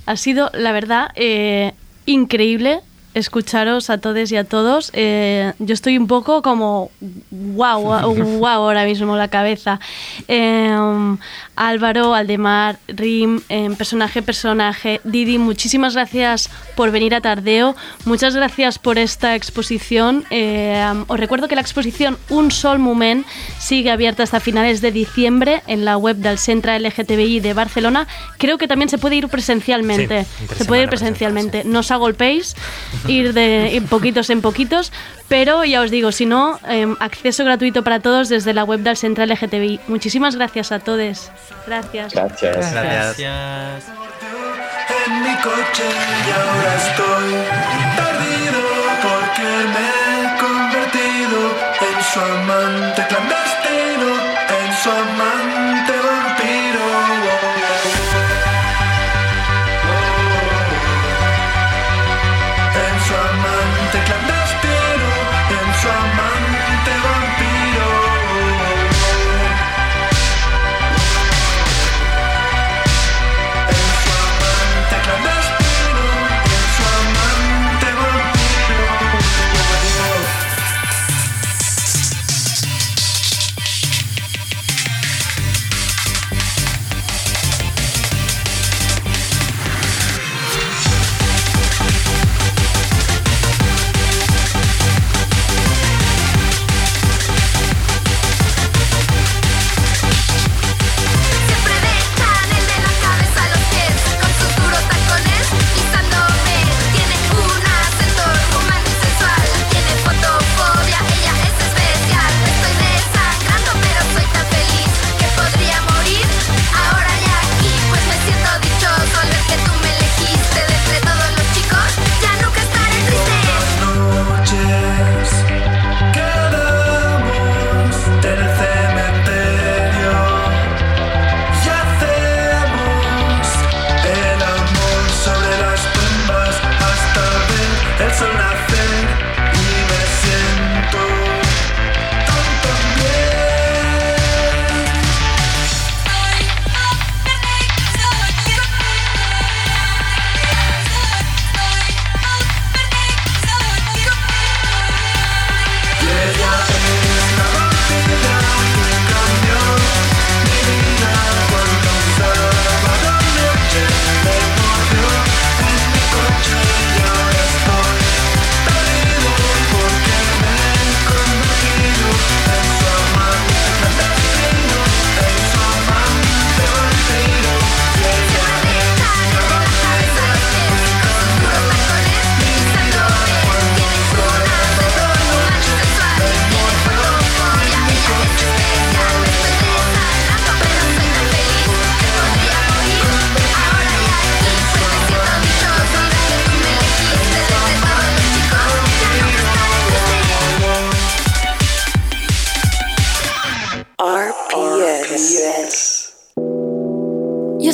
Ha sido, la verdad, eh, increíble escucharos a todos y a todos. Eh, yo estoy un poco como wow, wow ahora mismo la cabeza. Eh, Álvaro, Aldemar, Rim, eh, personaje, personaje, Didi, muchísimas gracias por venir a Tardeo. Muchas gracias por esta exposición. Os recuerdo que la exposición Un Sol Moment sigue abierta hasta finales de diciembre en la web del Centro LGTBI de Barcelona. Creo que también se puede ir presencialmente. Sí, se puede ir presencialmente. No os agolpéis, ir de ir poquitos en poquitos, pero ya os digo, si no, eh, acceso gratuito para todos desde la web del Centro LGTBI. Muchísimas gracias a todos. Gracias. Gracias. Gracias. En mi coche y ahora estoy perdido porque me he convertido en su amante clandestino, en su amante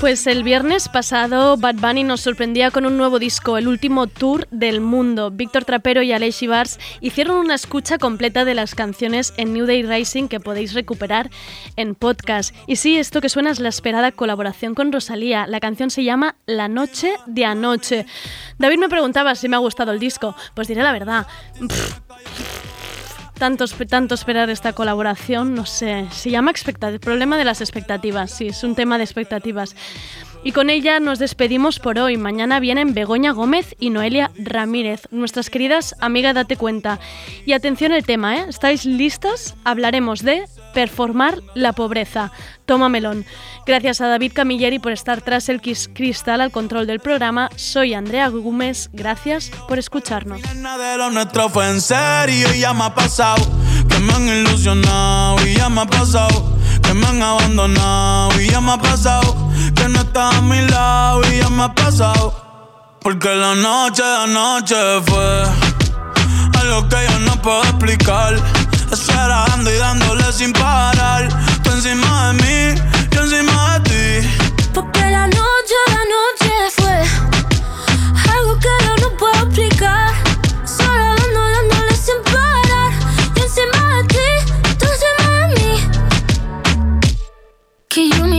Pues el viernes pasado Bad Bunny nos sorprendía con un nuevo disco, el último tour del mundo. Víctor Trapero y Aleix Ibars hicieron una escucha completa de las canciones en New Day Rising que podéis recuperar en podcast. Y sí, esto que suena es la esperada colaboración con Rosalía. La canción se llama La noche de anoche. David me preguntaba si me ha gustado el disco. Pues diré la verdad. Tanto, tanto esperar esta colaboración, no sé, se llama expectativa, problema de las expectativas, sí, es un tema de expectativas. Y con ella nos despedimos por hoy. Mañana vienen Begoña Gómez y Noelia Ramírez, nuestras queridas amigas Date Cuenta. Y atención el tema, ¿eh? ¿Estáis listas? Hablaremos de performar la pobreza. Toma melón. Gracias a David Camilleri por estar tras el cristal al control del programa. Soy Andrea Gómez. Gracias por escucharnos. Que me han abandonado y ya me ha pasado que no a mi lado y ya me ha pasado porque la noche, la noche fue algo que yo no puedo explicar. Eso dando y dándole sin parar. Tú encima de mí, yo encima de ti. Porque la noche, la noche fue algo que yo no puedo explicar. Solo dando, dándole sin parar. Y encima de ti, encima de mí. Que yo me